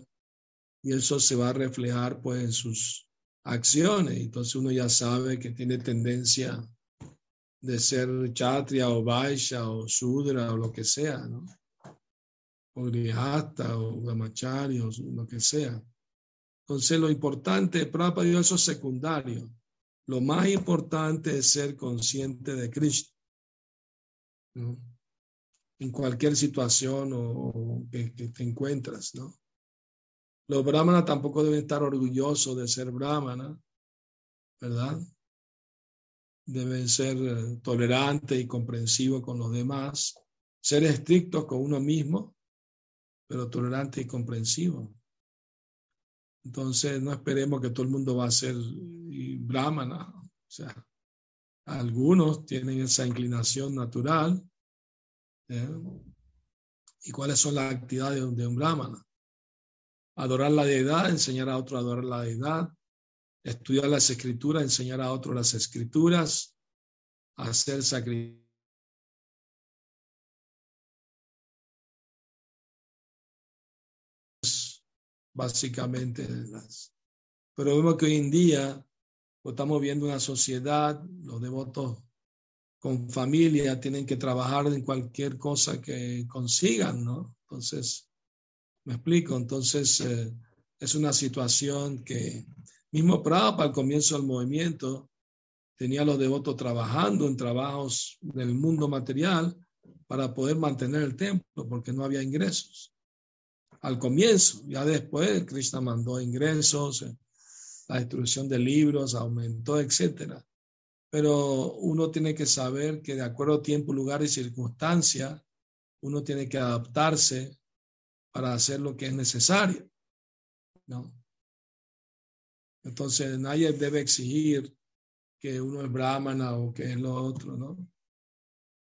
S2: y eso se va a reflejar pues en sus acciones. Entonces uno ya sabe que tiene tendencia de ser chatria o vaisha o sudra o lo que sea, ¿no? O grihasta o gamachari o lo que sea. Entonces, lo importante, Prabhupada dijo eso es secundario. Lo más importante es ser consciente de Cristo. En cualquier situación o, que, te encuentras, ¿no? Los brahmanas tampoco deben estar orgullosos de ser brahmana, ¿verdad? Deben ser eh, tolerantes y comprensivos con los demás, ser estrictos con uno mismo, pero tolerantes y comprensivos. Entonces, no esperemos que todo el mundo va a ser brahmana. O sea, algunos tienen esa inclinación natural. ¿eh? ¿Y cuáles son las actividades de un brahmana? Adorar la deidad, enseñar a otro a adorar la deidad, estudiar las escrituras, enseñar a otro las escrituras, hacer sacrificios básicamente. Pero vemos que hoy en día pues, estamos viendo una sociedad, los devotos con familia tienen que trabajar en cualquier cosa que consigan, ¿no? Entonces, me explico, entonces eh, es una situación que mismo Prabhupada al comienzo del movimiento tenía a los devotos trabajando en trabajos del mundo material para poder mantener el templo porque no había ingresos al comienzo. Ya después Krishna mandó ingresos, eh, la distribución de libros aumentó, etc. Pero uno tiene que saber que de acuerdo a tiempo, lugar y circunstancia, uno tiene que adaptarse para hacer lo que es necesario. ¿no? Entonces nadie debe exigir que uno es brahmana o que es lo otro, ¿no?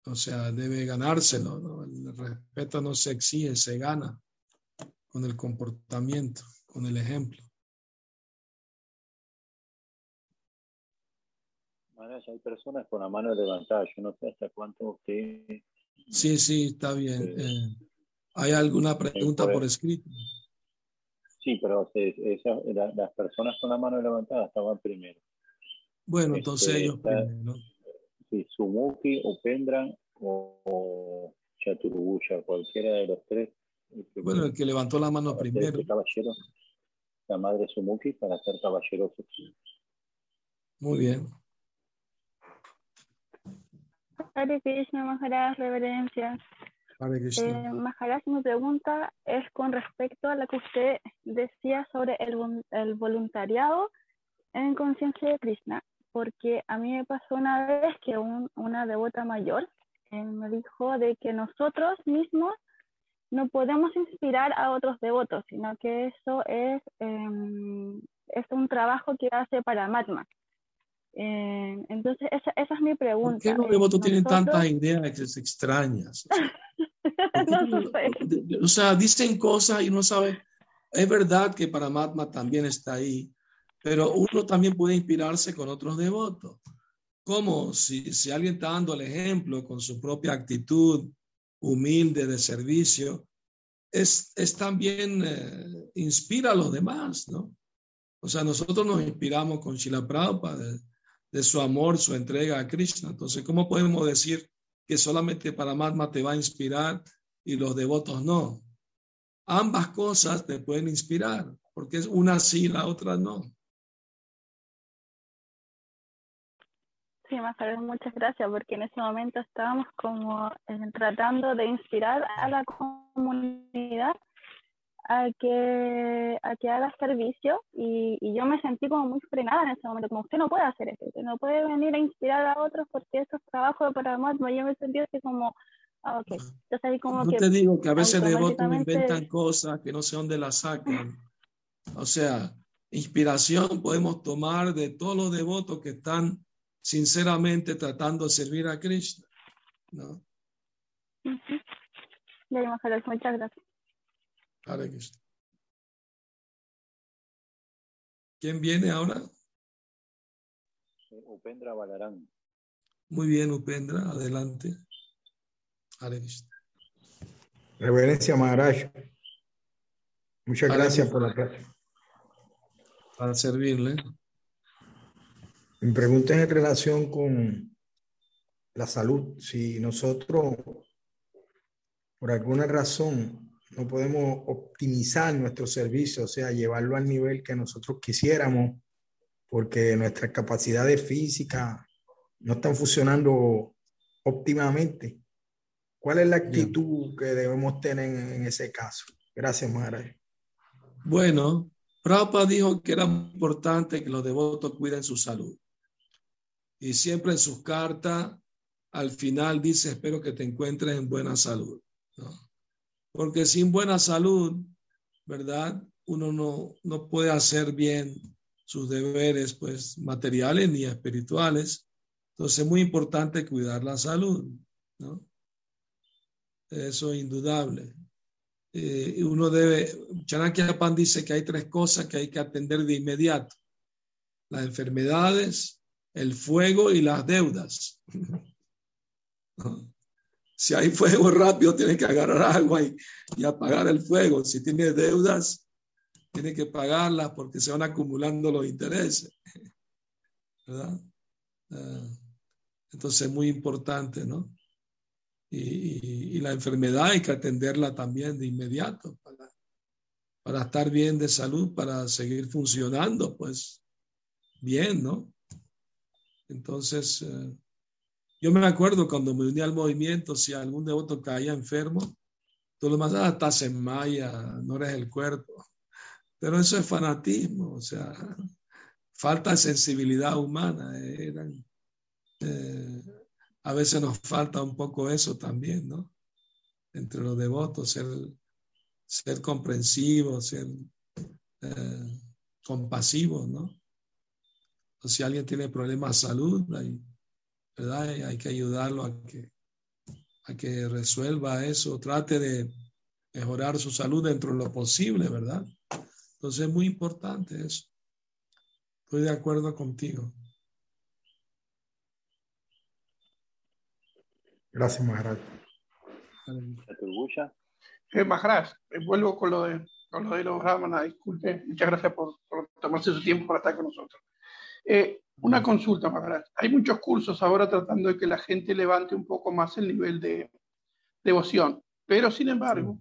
S2: O sea, debe ganárselo, ¿no? El respeto no se exige, se gana con el comportamiento, con el ejemplo.
S1: hay personas con la mano levantada, yo no sé hasta cuánto usted...
S2: Sí, sí, está bien. Eh, ¿Hay alguna pregunta por escrito?
S1: Sí, pero las personas con la mano levantada estaban primero.
S2: Bueno, entonces este, ellos primero.
S1: Sí, Sumuki, Upendra o, o cualquiera de los tres.
S2: Bueno, el que levantó la mano primero.
S1: Caballero, la madre Sumuki para ser caballeroso.
S2: Muy bien.
S6: Hare Krishna, Maharaj, reverencias. Eh, Maharaj, mi pregunta es con respecto a lo que usted decía sobre el, voluntariado en conciencia de Krishna, porque a mí me pasó una vez que una devota mayor eh, me dijo de que nosotros mismos no podemos inspirar a otros devotos, sino que eso es, em, es un trabajo que hace para Matma. Eh, entonces, esa, esa, es mi pregunta.
S2: ¿Por qué los devotos tienen tantas ideas extrañas? O sea, dicen cosas y no sabe. Es verdad que Paramatma también está ahí, pero uno también puede inspirarse con otros devotos. Como si, si alguien está dando el ejemplo con su propia actitud humilde de servicio, es, es también eh, inspira a los demás, ¿no? O sea, nosotros nos inspiramos con Shila Prabhupada de, su amor, su entrega a Krishna. Entonces, ¿cómo podemos decir que solamente Paramatma te va a inspirar y los devotos no. Ambas cosas te pueden inspirar, porque es una sí, la otra no.
S6: Sí, muchas gracias, porque en ese momento estábamos como eh, tratando de inspirar a la comunidad a que, a que haga servicio y, y, yo me sentí como muy frenada en ese momento, como usted no puede hacer esto, usted no puede venir a inspirar a otros porque eso es trabajo de Paramatma, yo me sentí así como, ah, ok, entonces ahí como
S2: que... te digo que a veces devotos inventan cosas que no sé dónde las sacan, o sea, inspiración podemos tomar de todos los devotos que están sinceramente tratando de servir a Cristo, ¿no?
S6: Uh Muchas gracias.
S2: ¿Quién viene ahora?
S1: Upendra Balarán.
S2: Muy bien, Upendra, adelante. Hare
S7: Reverencia Maharaj. Muchas gracias por la clase.
S2: Para servirle.
S7: Mi pregunta es en relación con la salud. Si nosotros, por alguna razón, no podemos optimizar nuestro servicio, o sea, llevarlo al nivel que nosotros quisiéramos, porque nuestras capacidades físicas no están funcionando óptimamente. ¿Cuál es la actitud que debemos tener en ese caso? Gracias, Maharaj.
S2: Bueno, Prabhupada dijo que era importante que los devotos cuiden su salud. Y siempre en sus cartas, al final dice, espero que te encuentres en buena salud. ¿no? Porque sin buena salud, ¿verdad? Uno no, no puede hacer bien sus deberes, pues, materiales ni espirituales. Entonces es muy importante cuidar la salud, ¿no? Eso es indudable. Eh, uno debe, Chanakya Pan dice que hay tres cosas que hay que atender de inmediato. Las enfermedades, el fuego y las deudas. Si hay fuego rápido, tiene que agarrar agua y, apagar el fuego. Si tiene deudas, tiene que pagarlas porque se van acumulando los intereses. ¿Verdad? Ah, entonces es muy importante, ¿no? Y, la enfermedad hay que atenderla también de inmediato para, para estar bien de salud, para seguir funcionando, pues bien, ¿no? Entonces, eh, yo me acuerdo cuando me uní al movimiento, si algún devoto caía enfermo, todo lo más, estás en Maya, no eres el cuerpo. Pero eso es fanatismo, o sea, falta de sensibilidad humana. Eh, a veces nos falta un poco eso también, ¿no? Entre los devotos, ser, ser comprensivos, ser eh, compasivos, ¿no? O si alguien tiene problemas de salud, hay, ¿verdad? hay que ayudarlo a que, a que resuelva eso, trate de mejorar su salud dentro de lo posible, ¿verdad? Entonces es muy importante eso. Estoy de acuerdo contigo.
S7: Gracias, Maharaj.
S3: Eh, Maharaj, eh, vuelvo con lo de, con lo de los brahmanas, disculpe, muchas gracias por, tomarse su tiempo para estar con nosotros. Eh, una consulta, Maharaj. Hay muchos cursos ahora tratando de que la gente levante un poco más el nivel de devoción, pero sin embargo,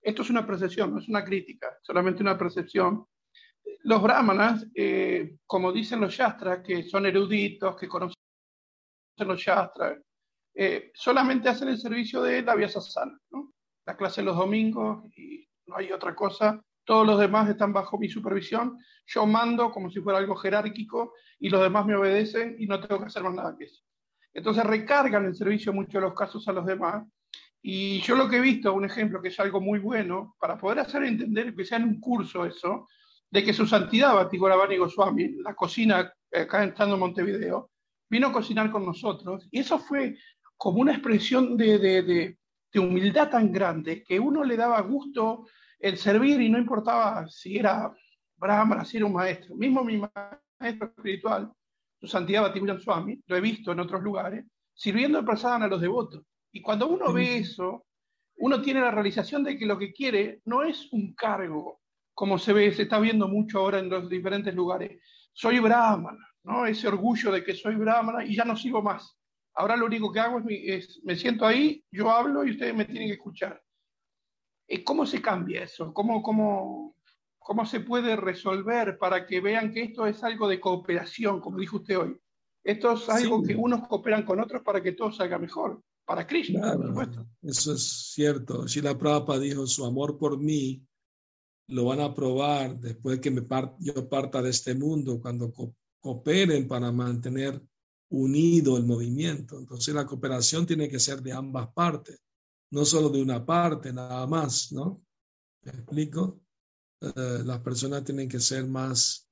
S3: esto es una percepción, no es una crítica, solamente una percepción. Los brahmanas, eh, como dicen los yastras, que son eruditos, que conocen los yastras, eh, solamente hacen el servicio de la vía sasana, ¿no? la clase los domingos y no hay otra cosa. Todos los demás están bajo mi supervisión. Yo mando como si fuera algo jerárquico y los demás me obedecen y no tengo que hacer más nada que eso. Entonces recargan el servicio muchos los casos a los demás y yo lo que he visto, un ejemplo que es algo muy bueno, para poder hacer entender que sea en un curso eso, de que su santidad Batigoravani Goswami, la cocina acá estando en Montevideo, vino a cocinar con nosotros, y eso fue como una expresión de, de, de, de, humildad tan grande que uno le daba gusto el servir y no importaba si era Brahma, si era un maestro. Mismo mi maestro espiritual, su santidad Batigoravani Swami, lo he visto en otros lugares, sirviendo de prasada a los devotos. Y cuando uno ve eso, uno tiene la realización de que lo que quiere no es un cargo, como se ve, se está viendo mucho ahora en los diferentes lugares. Soy brahmana, ¿no? Ese orgullo de que soy brahmana y ya no sigo más. Ahora lo único que hago es, me siento ahí, yo hablo y ustedes me tienen que escuchar. ¿Cómo se cambia eso? ¿Cómo, cómo, ¿Cómo se puede resolver para que vean que esto es algo de cooperación, como dijo usted hoy? Esto es algo que unos cooperan con otros para que todo salga mejor para Krishna,
S2: Eso es cierto. la Prabhupada dijo, su amor por mí lo van a probar después que me yo parta de este mundo, cuando cooperen para mantener unido el movimiento. Entonces la cooperación tiene que ser de ambas partes, no solo de una parte, nada más, ¿no? ¿Me explico? Eh, las personas tienen que ser más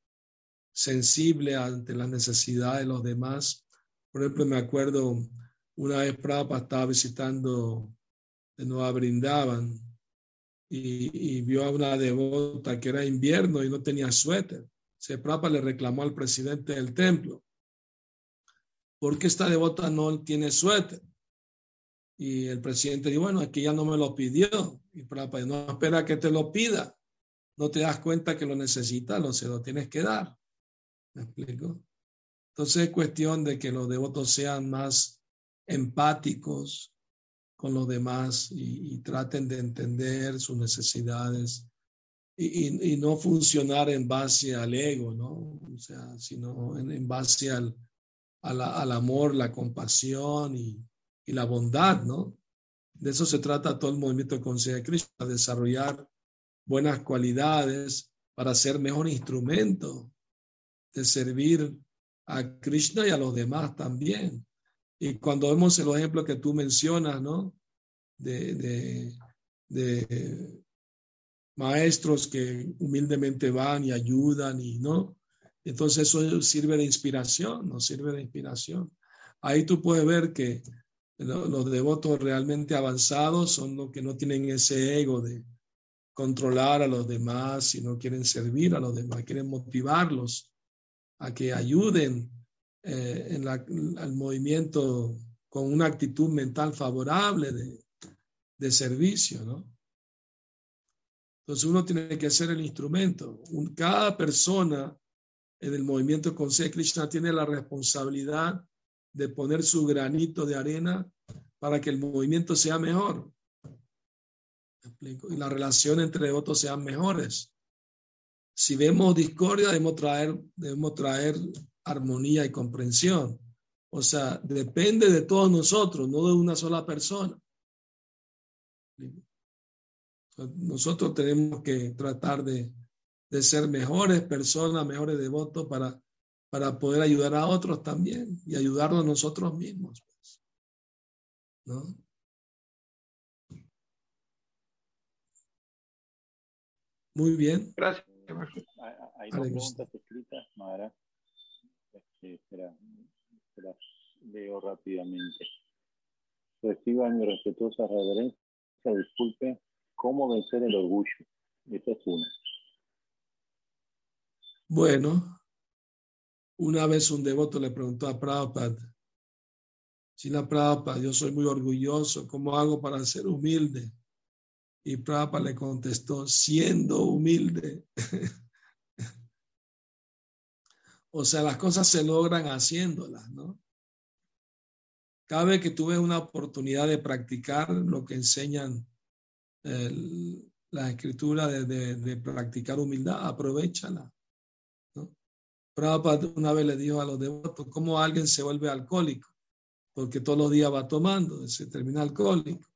S2: sensibles ante las necesidades de los demás. Por ejemplo, me acuerdo una vez Prabhupada estaba visitando de Nueva Brindaban y, vio a una devota que era invierno y no tenía suéter. Se Prabhupada le reclamó al presidente del templo, ¿por qué esta devota no tiene suéter? Y el presidente dijo, bueno, aquí ya no me lo pidió. Y Prabhupada no espera que te lo pida. No te das cuenta que lo necesitas, lo se lo tienes que dar. ¿Me explico? Entonces es cuestión de que los devotos sean más empáticos con los demás y, traten de entender sus necesidades y, no funcionar en base al ego, ¿no? O sea, sino en, base al, al, amor, la compasión y, la bondad, ¿no? De eso se trata todo el movimiento de Consejo de Cristo, desarrollar buenas cualidades para ser mejor instrumento de servir a Krishna y a los demás también. Y cuando vemos el ejemplo que tú mencionas, ¿no? De, de, maestros que humildemente van y ayudan y no. Entonces eso sirve de inspiración, nos sirve de inspiración. Ahí tú puedes ver que los devotos realmente avanzados son los que no tienen ese ego de controlar a los demás, sino quieren servir a los demás, quieren motivarlos a que ayuden eh, en el movimiento con una actitud mental favorable de, de servicio, ¿no? Entonces uno tiene que ser el instrumento. cada persona en el movimiento con Krishna tiene la responsabilidad de poner su granito de arena para que el movimiento sea mejor. Y la relación entre otros sean mejores. Si vemos discordia, debemos traer, debemos traer armonía y comprensión. O sea, depende de todos nosotros, no de una sola persona. Nosotros tenemos que tratar de, ser mejores personas, mejores devotos para, para poder ayudar a otros también y ayudarnos a nosotros mismos. Pues. ¿No? Muy bien.
S3: Gracias.
S1: Hay dos preguntas escritas, Mara. Este, leo rápidamente. Reciba mi respetuosa reverencia, disculpe, ¿cómo vencer el orgullo? Esta es una.
S2: Bueno, una vez un devoto le preguntó a Prabhupada, la Prabhupada, yo soy muy orgulloso, ¿cómo hago para ser humilde? Y Prabhupada le contestó, siendo humilde. o sea, las cosas se logran haciéndolas, ¿no? Cada vez que tú ves una oportunidad de practicar lo que enseñan la escritura de, de, practicar humildad, aprovechala. Prabhupada una vez le dijo a los devotos, ¿cómo alguien se vuelve alcohólico? Porque todos los días va tomando, se termina alcohólico.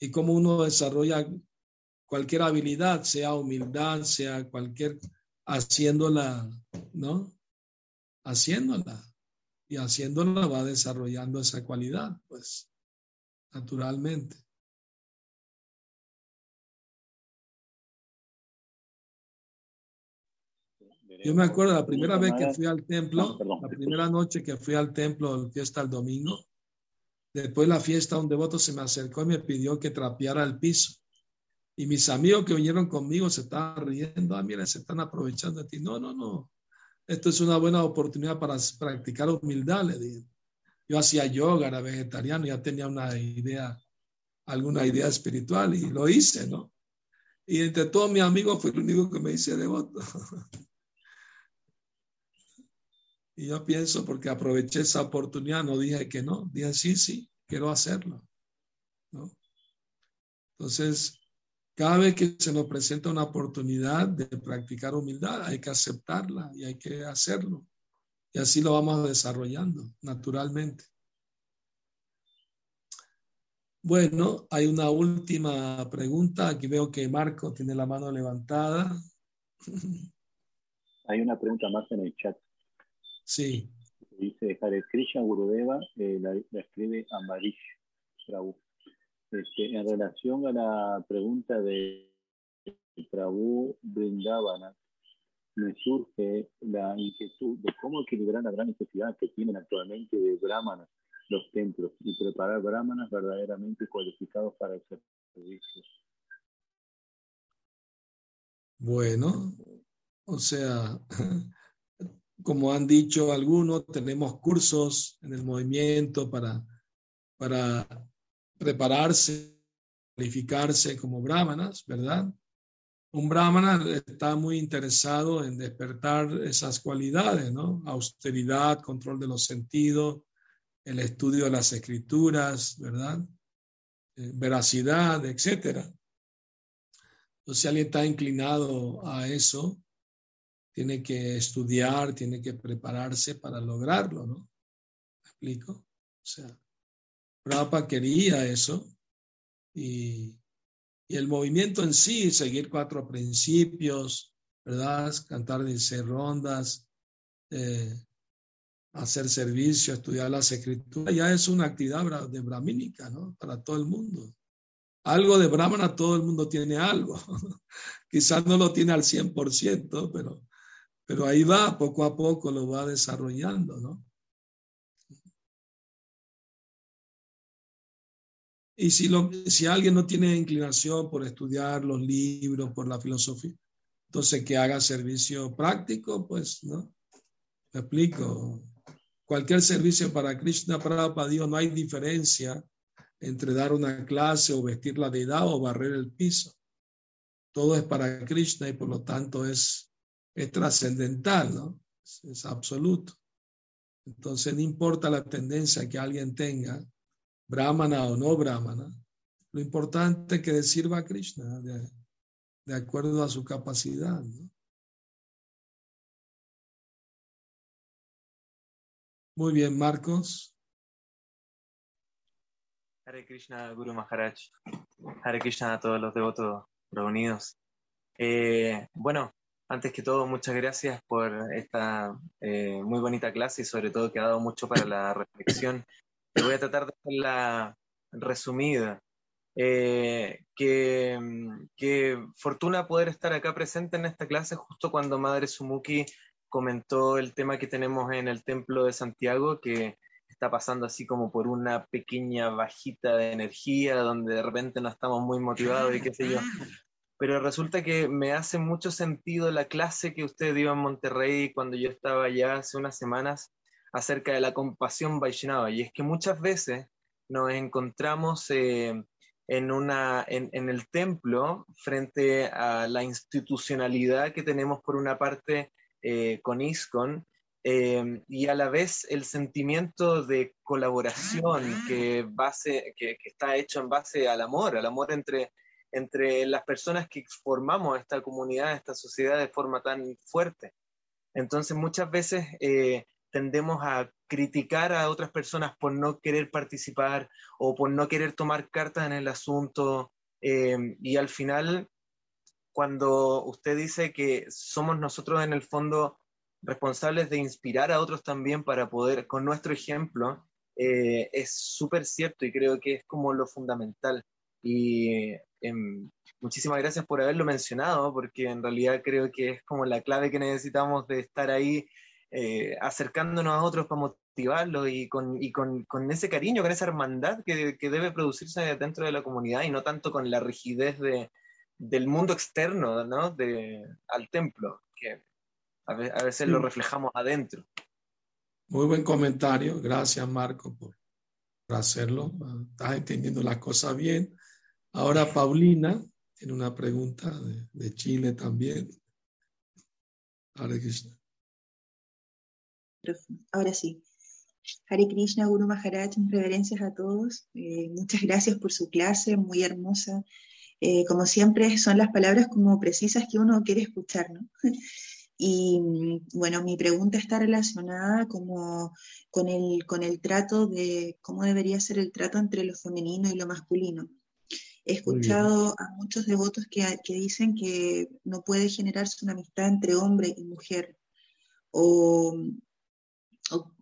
S2: Y cómo uno desarrolla cualquier habilidad, sea humildad, sea cualquier, haciéndola, ¿no? Haciéndola y haciéndolo va desarrollando esa cualidad, pues, naturalmente. Yo me acuerdo la primera vez que fui al templo, la primera noche que fui al templo, fiesta el domingo, después de la fiesta un devoto se me acercó y me pidió que trapeara el piso. Y mis amigos que vinieron conmigo se estaban riendo, ah, mira, se están aprovechando de ti. No, no, no, esto es una buena oportunidad para practicar humildad, le dije. Yo hacía yoga, era vegetariano, ya tenía una idea, alguna idea espiritual y lo hice, ¿no? Y entre todos mis amigos fue el único que me hice devoto. y yo pienso, porque aproveché esa oportunidad, no dije que no, dije sí, sí, quiero hacerlo. ¿no? Entonces, cada vez que se nos presenta una oportunidad de practicar humildad, hay que aceptarla y hay que hacerlo. Y así lo vamos desarrollando naturalmente. Bueno, hay una última pregunta. Aquí veo que Marco tiene la mano levantada.
S1: Hay una pregunta más en el chat.
S2: Sí.
S1: Dice Hare Krishna Gurudeva, eh, la, escribe Amarish Prabhu. Este, en relación a la pregunta de Prabhu Brindavana, me surge la inquietud de cómo equilibrar la gran necesidad que tienen actualmente de brahmanas los templos y preparar brahmanas verdaderamente cualificados para el servicio.
S2: Bueno, o sea, como han dicho algunos, tenemos cursos en el movimiento para, para prepararse, calificarse como brahmanas, ¿verdad? Un brahmana está muy interesado en despertar esas cualidades, ¿no? Austeridad, control de los sentidos, el estudio de las escrituras, ¿verdad? Eh, veracidad, etcétera. Entonces, si alguien está inclinado a eso, tiene que estudiar, tiene que prepararse para lograrlo, ¿no? ¿Me explico? O sea, Prabhupada quería eso y, el movimiento en sí, seguir cuatro principios, ¿verdad? Cantar de rondas, eh, hacer servicio, estudiar las escrituras, ya es una actividad de brahmínica, ¿no? Para todo el mundo. Algo de brahmana, todo el mundo tiene algo. Quizás no lo tiene al 100%, pero, pero ahí va, poco a poco lo va desarrollando, ¿no? Y si, alguien no tiene inclinación por estudiar los libros, por la filosofía, entonces que haga servicio práctico, pues, ¿no? Me explico. Cualquier servicio para Krishna, para, para Dios, no hay diferencia entre dar una clase o vestir la deidad o barrer el piso. Todo es para Krishna y por lo tanto es, es trascendental, ¿no? es absoluto. Entonces, no importa la tendencia que alguien tenga, brahmana o no brahmana, lo importante es que sirva a Krishna de, acuerdo a su capacidad. Muy bien, Marcos.
S8: Hare Krishna, Guru Maharaj. Hare Krishna a todos los devotos reunidos. Eh, bueno, antes que todo, muchas gracias por esta eh, muy bonita clase y sobre todo que ha dado mucho para la reflexión voy a tratar de hacerla resumida. Eh, que, fortuna poder estar acá presente en esta clase justo cuando Madre Sumuki comentó el tema que tenemos en el Templo de Santiago, que está pasando así como por una pequeña bajita de energía, donde de repente no estamos muy motivados y qué sé yo. Pero resulta que me hace mucho sentido la clase que usted dio en Monterrey cuando yo estaba allá hace unas semanas acerca de la compasión Vaishnava. Y es que muchas veces nos encontramos eh, en, una, en, el templo frente a la institucionalidad que tenemos por una parte eh, con ISCON eh, y a la vez el sentimiento de colaboración que, base, que, está hecho en base al amor, al amor entre, entre las personas que formamos esta comunidad, esta sociedad de forma tan fuerte. Entonces muchas veces tendemos a criticar a otras personas por no querer participar o por no querer tomar cartas en el asunto. Eh, y al final, cuando usted dice que somos nosotros en el fondo responsables de inspirar a otros también para poder, con nuestro ejemplo, eh, es súper cierto y creo que es como lo fundamental. Y em, muchísimas gracias por haberlo mencionado, porque en realidad creo que es como la clave que necesitamos de estar ahí eh, acercándonos a otros para motivarlos y, con, y con, con, ese cariño, con esa hermandad que, que, debe producirse dentro de la comunidad y no tanto con la rigidez de, del mundo externo ¿no? de, al templo, que a, veces lo reflejamos adentro.
S2: Muy buen comentario, gracias Marco por, por hacerlo, estás entendiendo las cosas bien. Ahora Paulina tiene una pregunta de, de Chile también. Hare Krishna.
S9: Ahora sí. Hare Krishna, Guru Maharaj, reverencias a todos. Eh, muchas gracias por su clase, muy hermosa. Eh, como siempre, son las palabras como precisas que uno quiere escuchar, ¿no? Y bueno, mi pregunta está relacionada como con el, con el trato de cómo debería ser el trato entre lo femenino y lo masculino. He escuchado a muchos devotos que, que, dicen que no puede generarse una amistad entre hombre y mujer, o,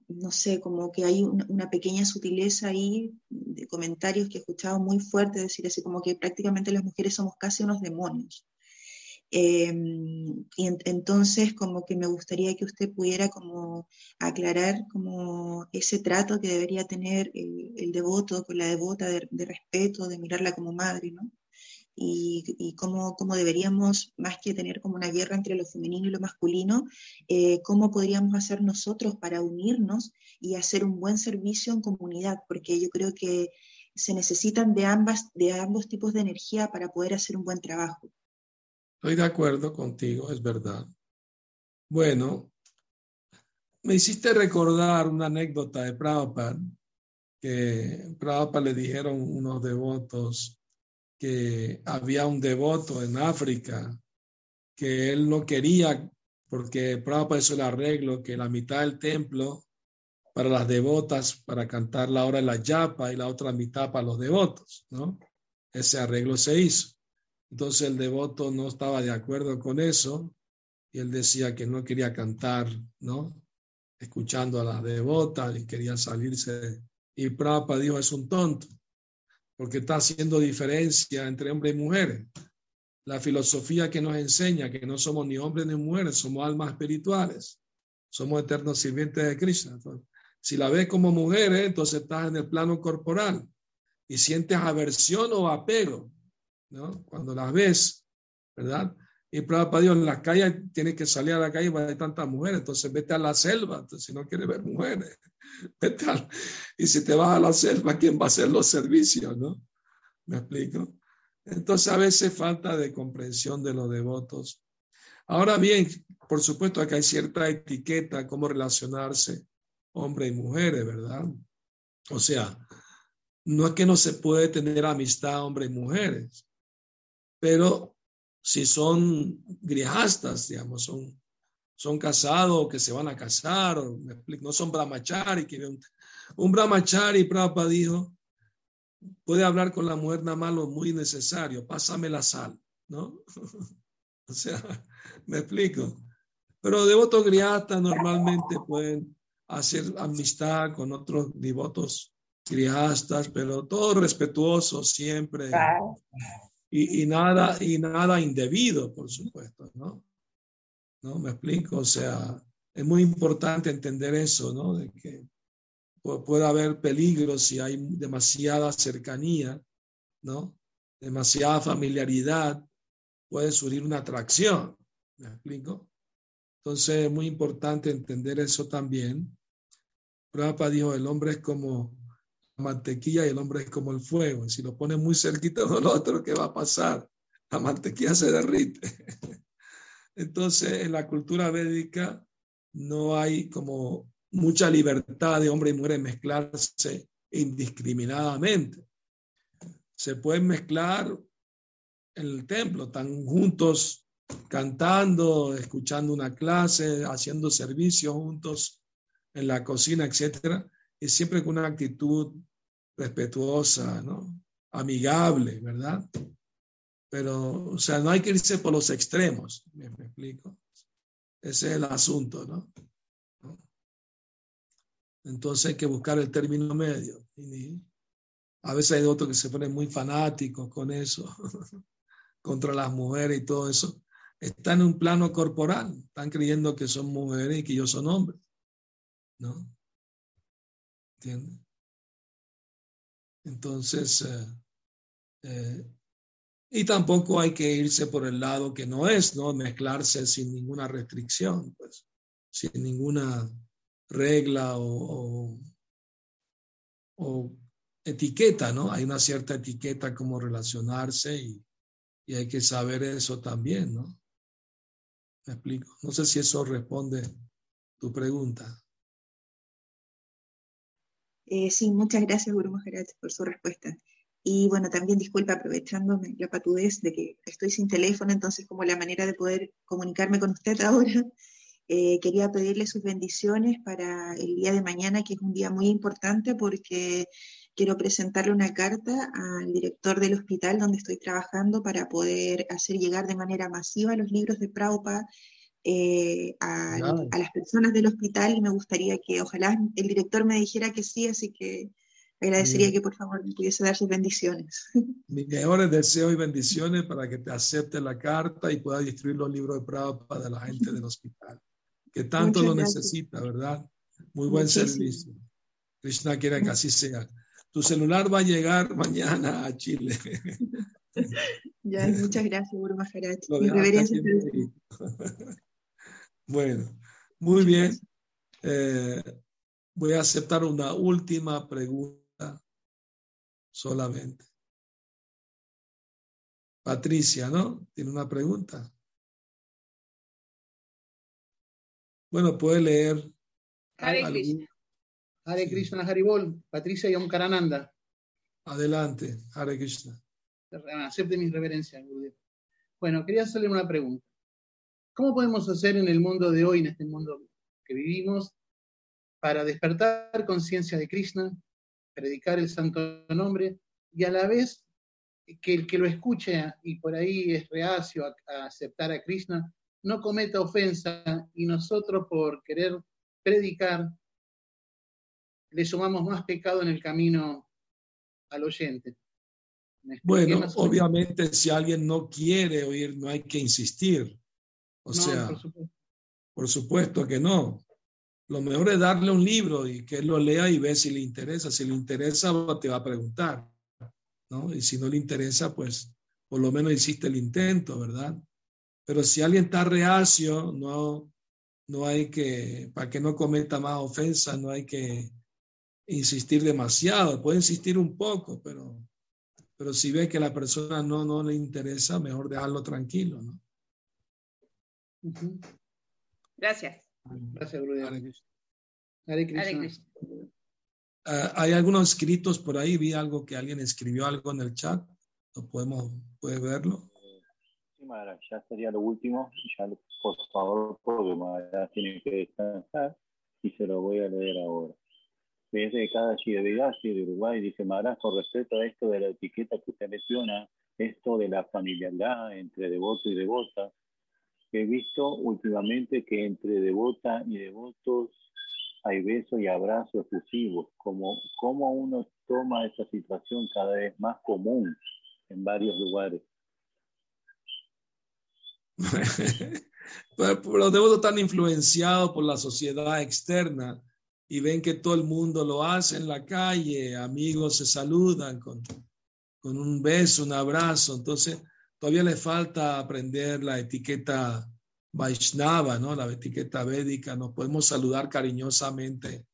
S9: no sé, como que hay una, pequeña sutileza ahí de comentarios que he escuchado muy fuerte, decir así como que prácticamente las mujeres somos casi unos demonios. Em, y entonces como que me gustaría que usted pudiera como aclarar como ese trato que debería tener el, devoto con la devota de, respeto, de mirarla como madre, ¿no? y, cómo, cómo, deberíamos, más que tener como una guerra entre lo femenino y lo masculino, eh, cómo podríamos hacer nosotros para unirnos y hacer un buen servicio en comunidad, porque yo creo que se necesitan de, ambas, de ambos tipos de energía para poder hacer un buen trabajo.
S2: Estoy de acuerdo contigo, es verdad. Bueno, me hiciste recordar una anécdota de Prabhupada, que Prabhupada le dijeron unos devotos, que había un devoto en África que él no quería, porque Prabhupada hizo el arreglo, que la mitad del templo para las devotas, para cantar la hora de la yapa y la otra mitad para los devotos, ¿no? Ese arreglo se hizo. Entonces el devoto no estaba de acuerdo con eso y él decía que no quería cantar, ¿no? Escuchando a las devotas y quería salirse. Y Prabhupada dijo, es un tonto porque está haciendo diferencia entre hombres y mujeres. La filosofía que nos enseña que no somos ni hombres ni mujeres, somos almas espirituales, somos eternos sirvientes de Cristo. si la ves como mujeres, entonces estás en el plano corporal y sientes aversión o apego, ¿no? Cuando las ves, ¿verdad? Y para Dios, en las calles tienes que salir a la calle para hay tantas mujeres, entonces vete a la selva, si no quieres ver mujeres. y si te vas a la selva, ¿quién va a hacer los servicios? ¿No? ¿Me explico? Entonces a veces falta de comprensión de los devotos. Ahora bien, por supuesto que hay cierta etiqueta, cómo relacionarse hombre y mujeres, ¿verdad? O sea, no es que no se puede tener amistad hombre y mujeres, pero si son grijastas, digamos, son son casados que se van a casar, o, no son brahmachari. Que un, un brahmachari, Prabhupada dijo, puede hablar con la mujer nada más muy necesario, pásame la sal, ¿no? o sea, me explico. Pero devotos griastas normalmente pueden hacer amistad con otros devotos griastas, pero todo respetuoso siempre. Y, nada, y nada indebido, por supuesto, ¿no? ¿no? Me explico, o sea, es muy importante entender eso, ¿no? De que puede haber peligros si hay demasiada cercanía, ¿no? Demasiada familiaridad, puede surgir una atracción, ¿me explico? Entonces es muy importante entender eso también. Prabhupada dijo, el hombre es como mantequilla y el hombre es como el fuego. Si lo pones muy cerquita del otro, ¿qué va a pasar? La mantequilla se derrite. Entonces, en la cultura védica no hay como mucha libertad de hombre y mujer mezclarse indiscriminadamente. Se pueden mezclar en el templo, están juntos cantando, escuchando una clase, haciendo servicio juntos en la cocina, etcétera, y siempre con una actitud respetuosa, ¿no? Amigable, ¿verdad? Pero, o sea, no hay que irse por los extremos, ¿me, explico? Ese es el asunto, ¿no? Entonces hay que buscar el término medio. a veces hay otros que se ponen muy fanáticos con eso, contra las mujeres y todo eso. Están en un plano corporal, están creyendo que son mujeres y que yo son hombres. ¿No? Entonces, eh, eh, y tampoco hay que irse por el lado que no es, ¿no? Mezclarse sin ninguna restricción, pues, sin ninguna regla o, o, etiqueta, ¿no? Hay una cierta etiqueta como relacionarse y, y, hay que saber eso también, ¿no? Me explico. No sé si eso responde tu pregunta.
S9: Eh, sí, muchas gracias, Guru Maharaj, por su respuesta. Y bueno, también disculpa, aprovechándome la patudez de que estoy sin teléfono, entonces como la manera de poder comunicarme con usted ahora, eh, quería pedirle sus bendiciones para el día de mañana, que es un día muy importante porque quiero presentarle una carta al director del hospital donde estoy trabajando para poder hacer llegar de manera masiva los libros de Praupa eh, a, las personas del hospital y me gustaría que ojalá el director me dijera que sí, así que agradecería que por favor me pudiese dar sus bendiciones.
S2: Mis mejores deseos y bendiciones para que te acepte la carta y pueda distribuir los libros de Prabhupada de la gente del hospital, que tanto lo necesita, ¿verdad? Muy buen servicio. Krishna quiere que así sea. Tu celular va a llegar mañana a Chile.
S9: ya, muchas gracias, Guru Maharaj. Mi reverencia.
S2: Bueno, muy bien. Eh, voy a aceptar una última pregunta solamente. Patricia, ¿no? ¿Tiene una pregunta? Bueno, puede leer.
S3: Hare Krishna. Hare Krishna, Haribol. Patricia Yomkarananda.
S2: Adelante, Hare Krishna.
S3: Acepte mis reverencias, Bueno, quería hacerle una pregunta. ¿Cómo podemos hacer en el mundo de hoy, en este mundo que vivimos, para despertar conciencia de Krishna, predicar el santo nombre y a la vez que el que lo escuche y por ahí es reacio a, aceptar a Krishna, no cometa ofensa y nosotros por querer predicar le sumamos más pecado en el camino al oyente.
S2: Bueno, obviamente si alguien no quiere oír, no hay que insistir. O sea, por supuesto. que no. Lo mejor es darle un libro y que él lo lea y ve si le interesa. Si le interesa, te va a preguntar, ¿no? Y si no le interesa, pues por lo menos hiciste el intento, ¿verdad? Pero si alguien está reacio, no, no hay que, para que no cometa más ofensa, no hay que insistir demasiado. Puede insistir un poco, pero, pero si ve que la persona no, no le interesa, mejor dejarlo tranquilo, ¿no?
S10: Gracias.
S3: Gracias,
S2: ah, hay algunos escritos por ahí, vi algo que alguien escribió algo en el chat. ¿Lo podemos, puede verlo?
S1: Sí, ya sería lo último. Ya, por favor, porque Mara tiene que descansar y se lo voy a leer ahora. Desde cada de de Uruguay, dice Mara, con respecto a esto de la etiqueta que usted menciona, esto de la familiaridad entre devoto y devota, he visto últimamente que entre devota y devotos hay besos y abrazos exclusivos, como, como uno toma esta situación cada vez más común en varios lugares.
S2: los devotos están influenciados por la sociedad externa y ven que todo el mundo lo hace en la calle, amigos se saludan con, con un beso, un abrazo, entonces todavía le falta aprender la etiqueta Vaishnava, ¿no? La etiqueta védica, nos podemos saludar cariñosamente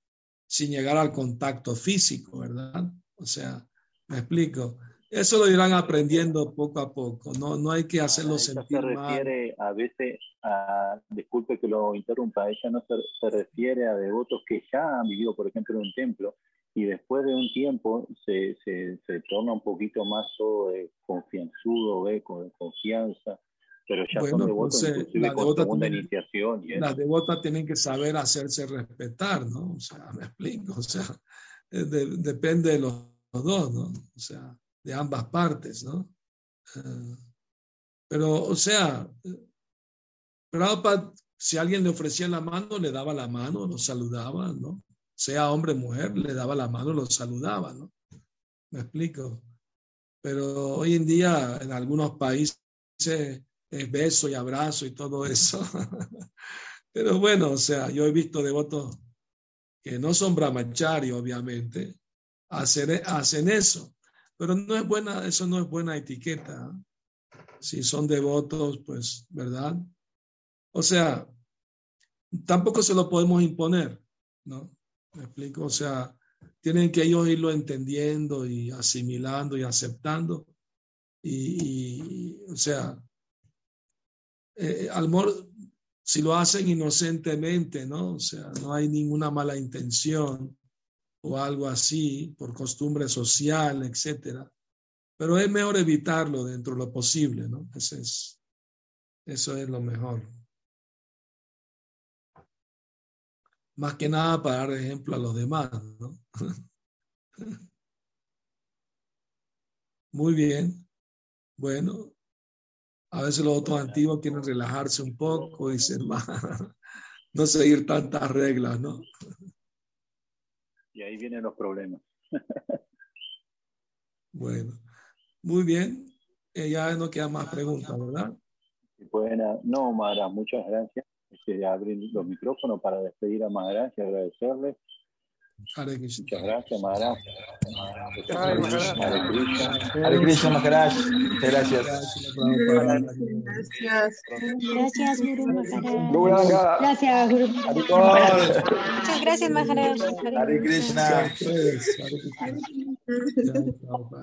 S2: sin llegar al contacto físico, ¿verdad? O sea, me explico. Eso lo irán aprendiendo poco a poco, no, no hay que hacerlo sentir
S1: se refiere a veces a, disculpe que lo interrumpa, ella no se, refiere a devotos que ya han vivido, por ejemplo, en un templo y después de un tiempo se, se, se torna un poquito más todo de confianzudo, ¿ve? con confianza, pero ya son devotos inclusive con segunda iniciación.
S2: las devotas tienen que saber hacerse respetar, ¿no? O sea, me explico, o sea, depende de los dos, ¿no? O sea, de ambas partes, ¿no? Eh, pero, o sea, Prabhupada, si alguien le ofrecía la mano, le daba la mano, lo saludaba, ¿no? Sea hombre o mujer, le daba la mano, lo saludaba, ¿no? Me explico. Pero hoy en día, en algunos países, es beso y abrazo y todo eso. Pero bueno, o sea, yo he visto devotos que no son brahmachari, obviamente, hacen eso. Pero no es buena, eso no es buena etiqueta. Si son devotos, pues, ¿verdad? O sea, tampoco se lo podemos imponer, ¿no? ¿Me explico? O sea, tienen que ellos irlo entendiendo y asimilando y aceptando. Y, o sea, eh, al si lo hacen inocentemente, ¿no? O sea, no hay ninguna mala intención o algo así, por costumbre social, etcétera. Pero es mejor evitarlo dentro de lo posible, ¿no? es, eso es lo mejor. Más que nada para dar ejemplo a los demás, ¿no? Muy bien. Bueno, a veces los otros antiguos quieren relajarse un poco y ser más, no seguir tantas reglas, ¿no?
S1: Y ahí vienen los problemas.
S2: bueno, muy bien. Eh, ya no queda más preguntas, ¿verdad?
S1: Bueno, no, Mara, muchas gracias. Este, abrir los micrófonos para despedir a Maharaj y agradecerles Muchas gracias, Maharaj.
S5: Hare Krishna, Maharaj. Gracias.
S10: Gracias. Gracias, Guru Maharaj. Gracias, Guru Muchas gracias, Maharaj.
S5: Hare Krishna.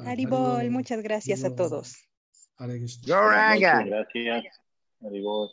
S10: Haribol, muchas gracias a todos.
S1: Gracias. Haribol.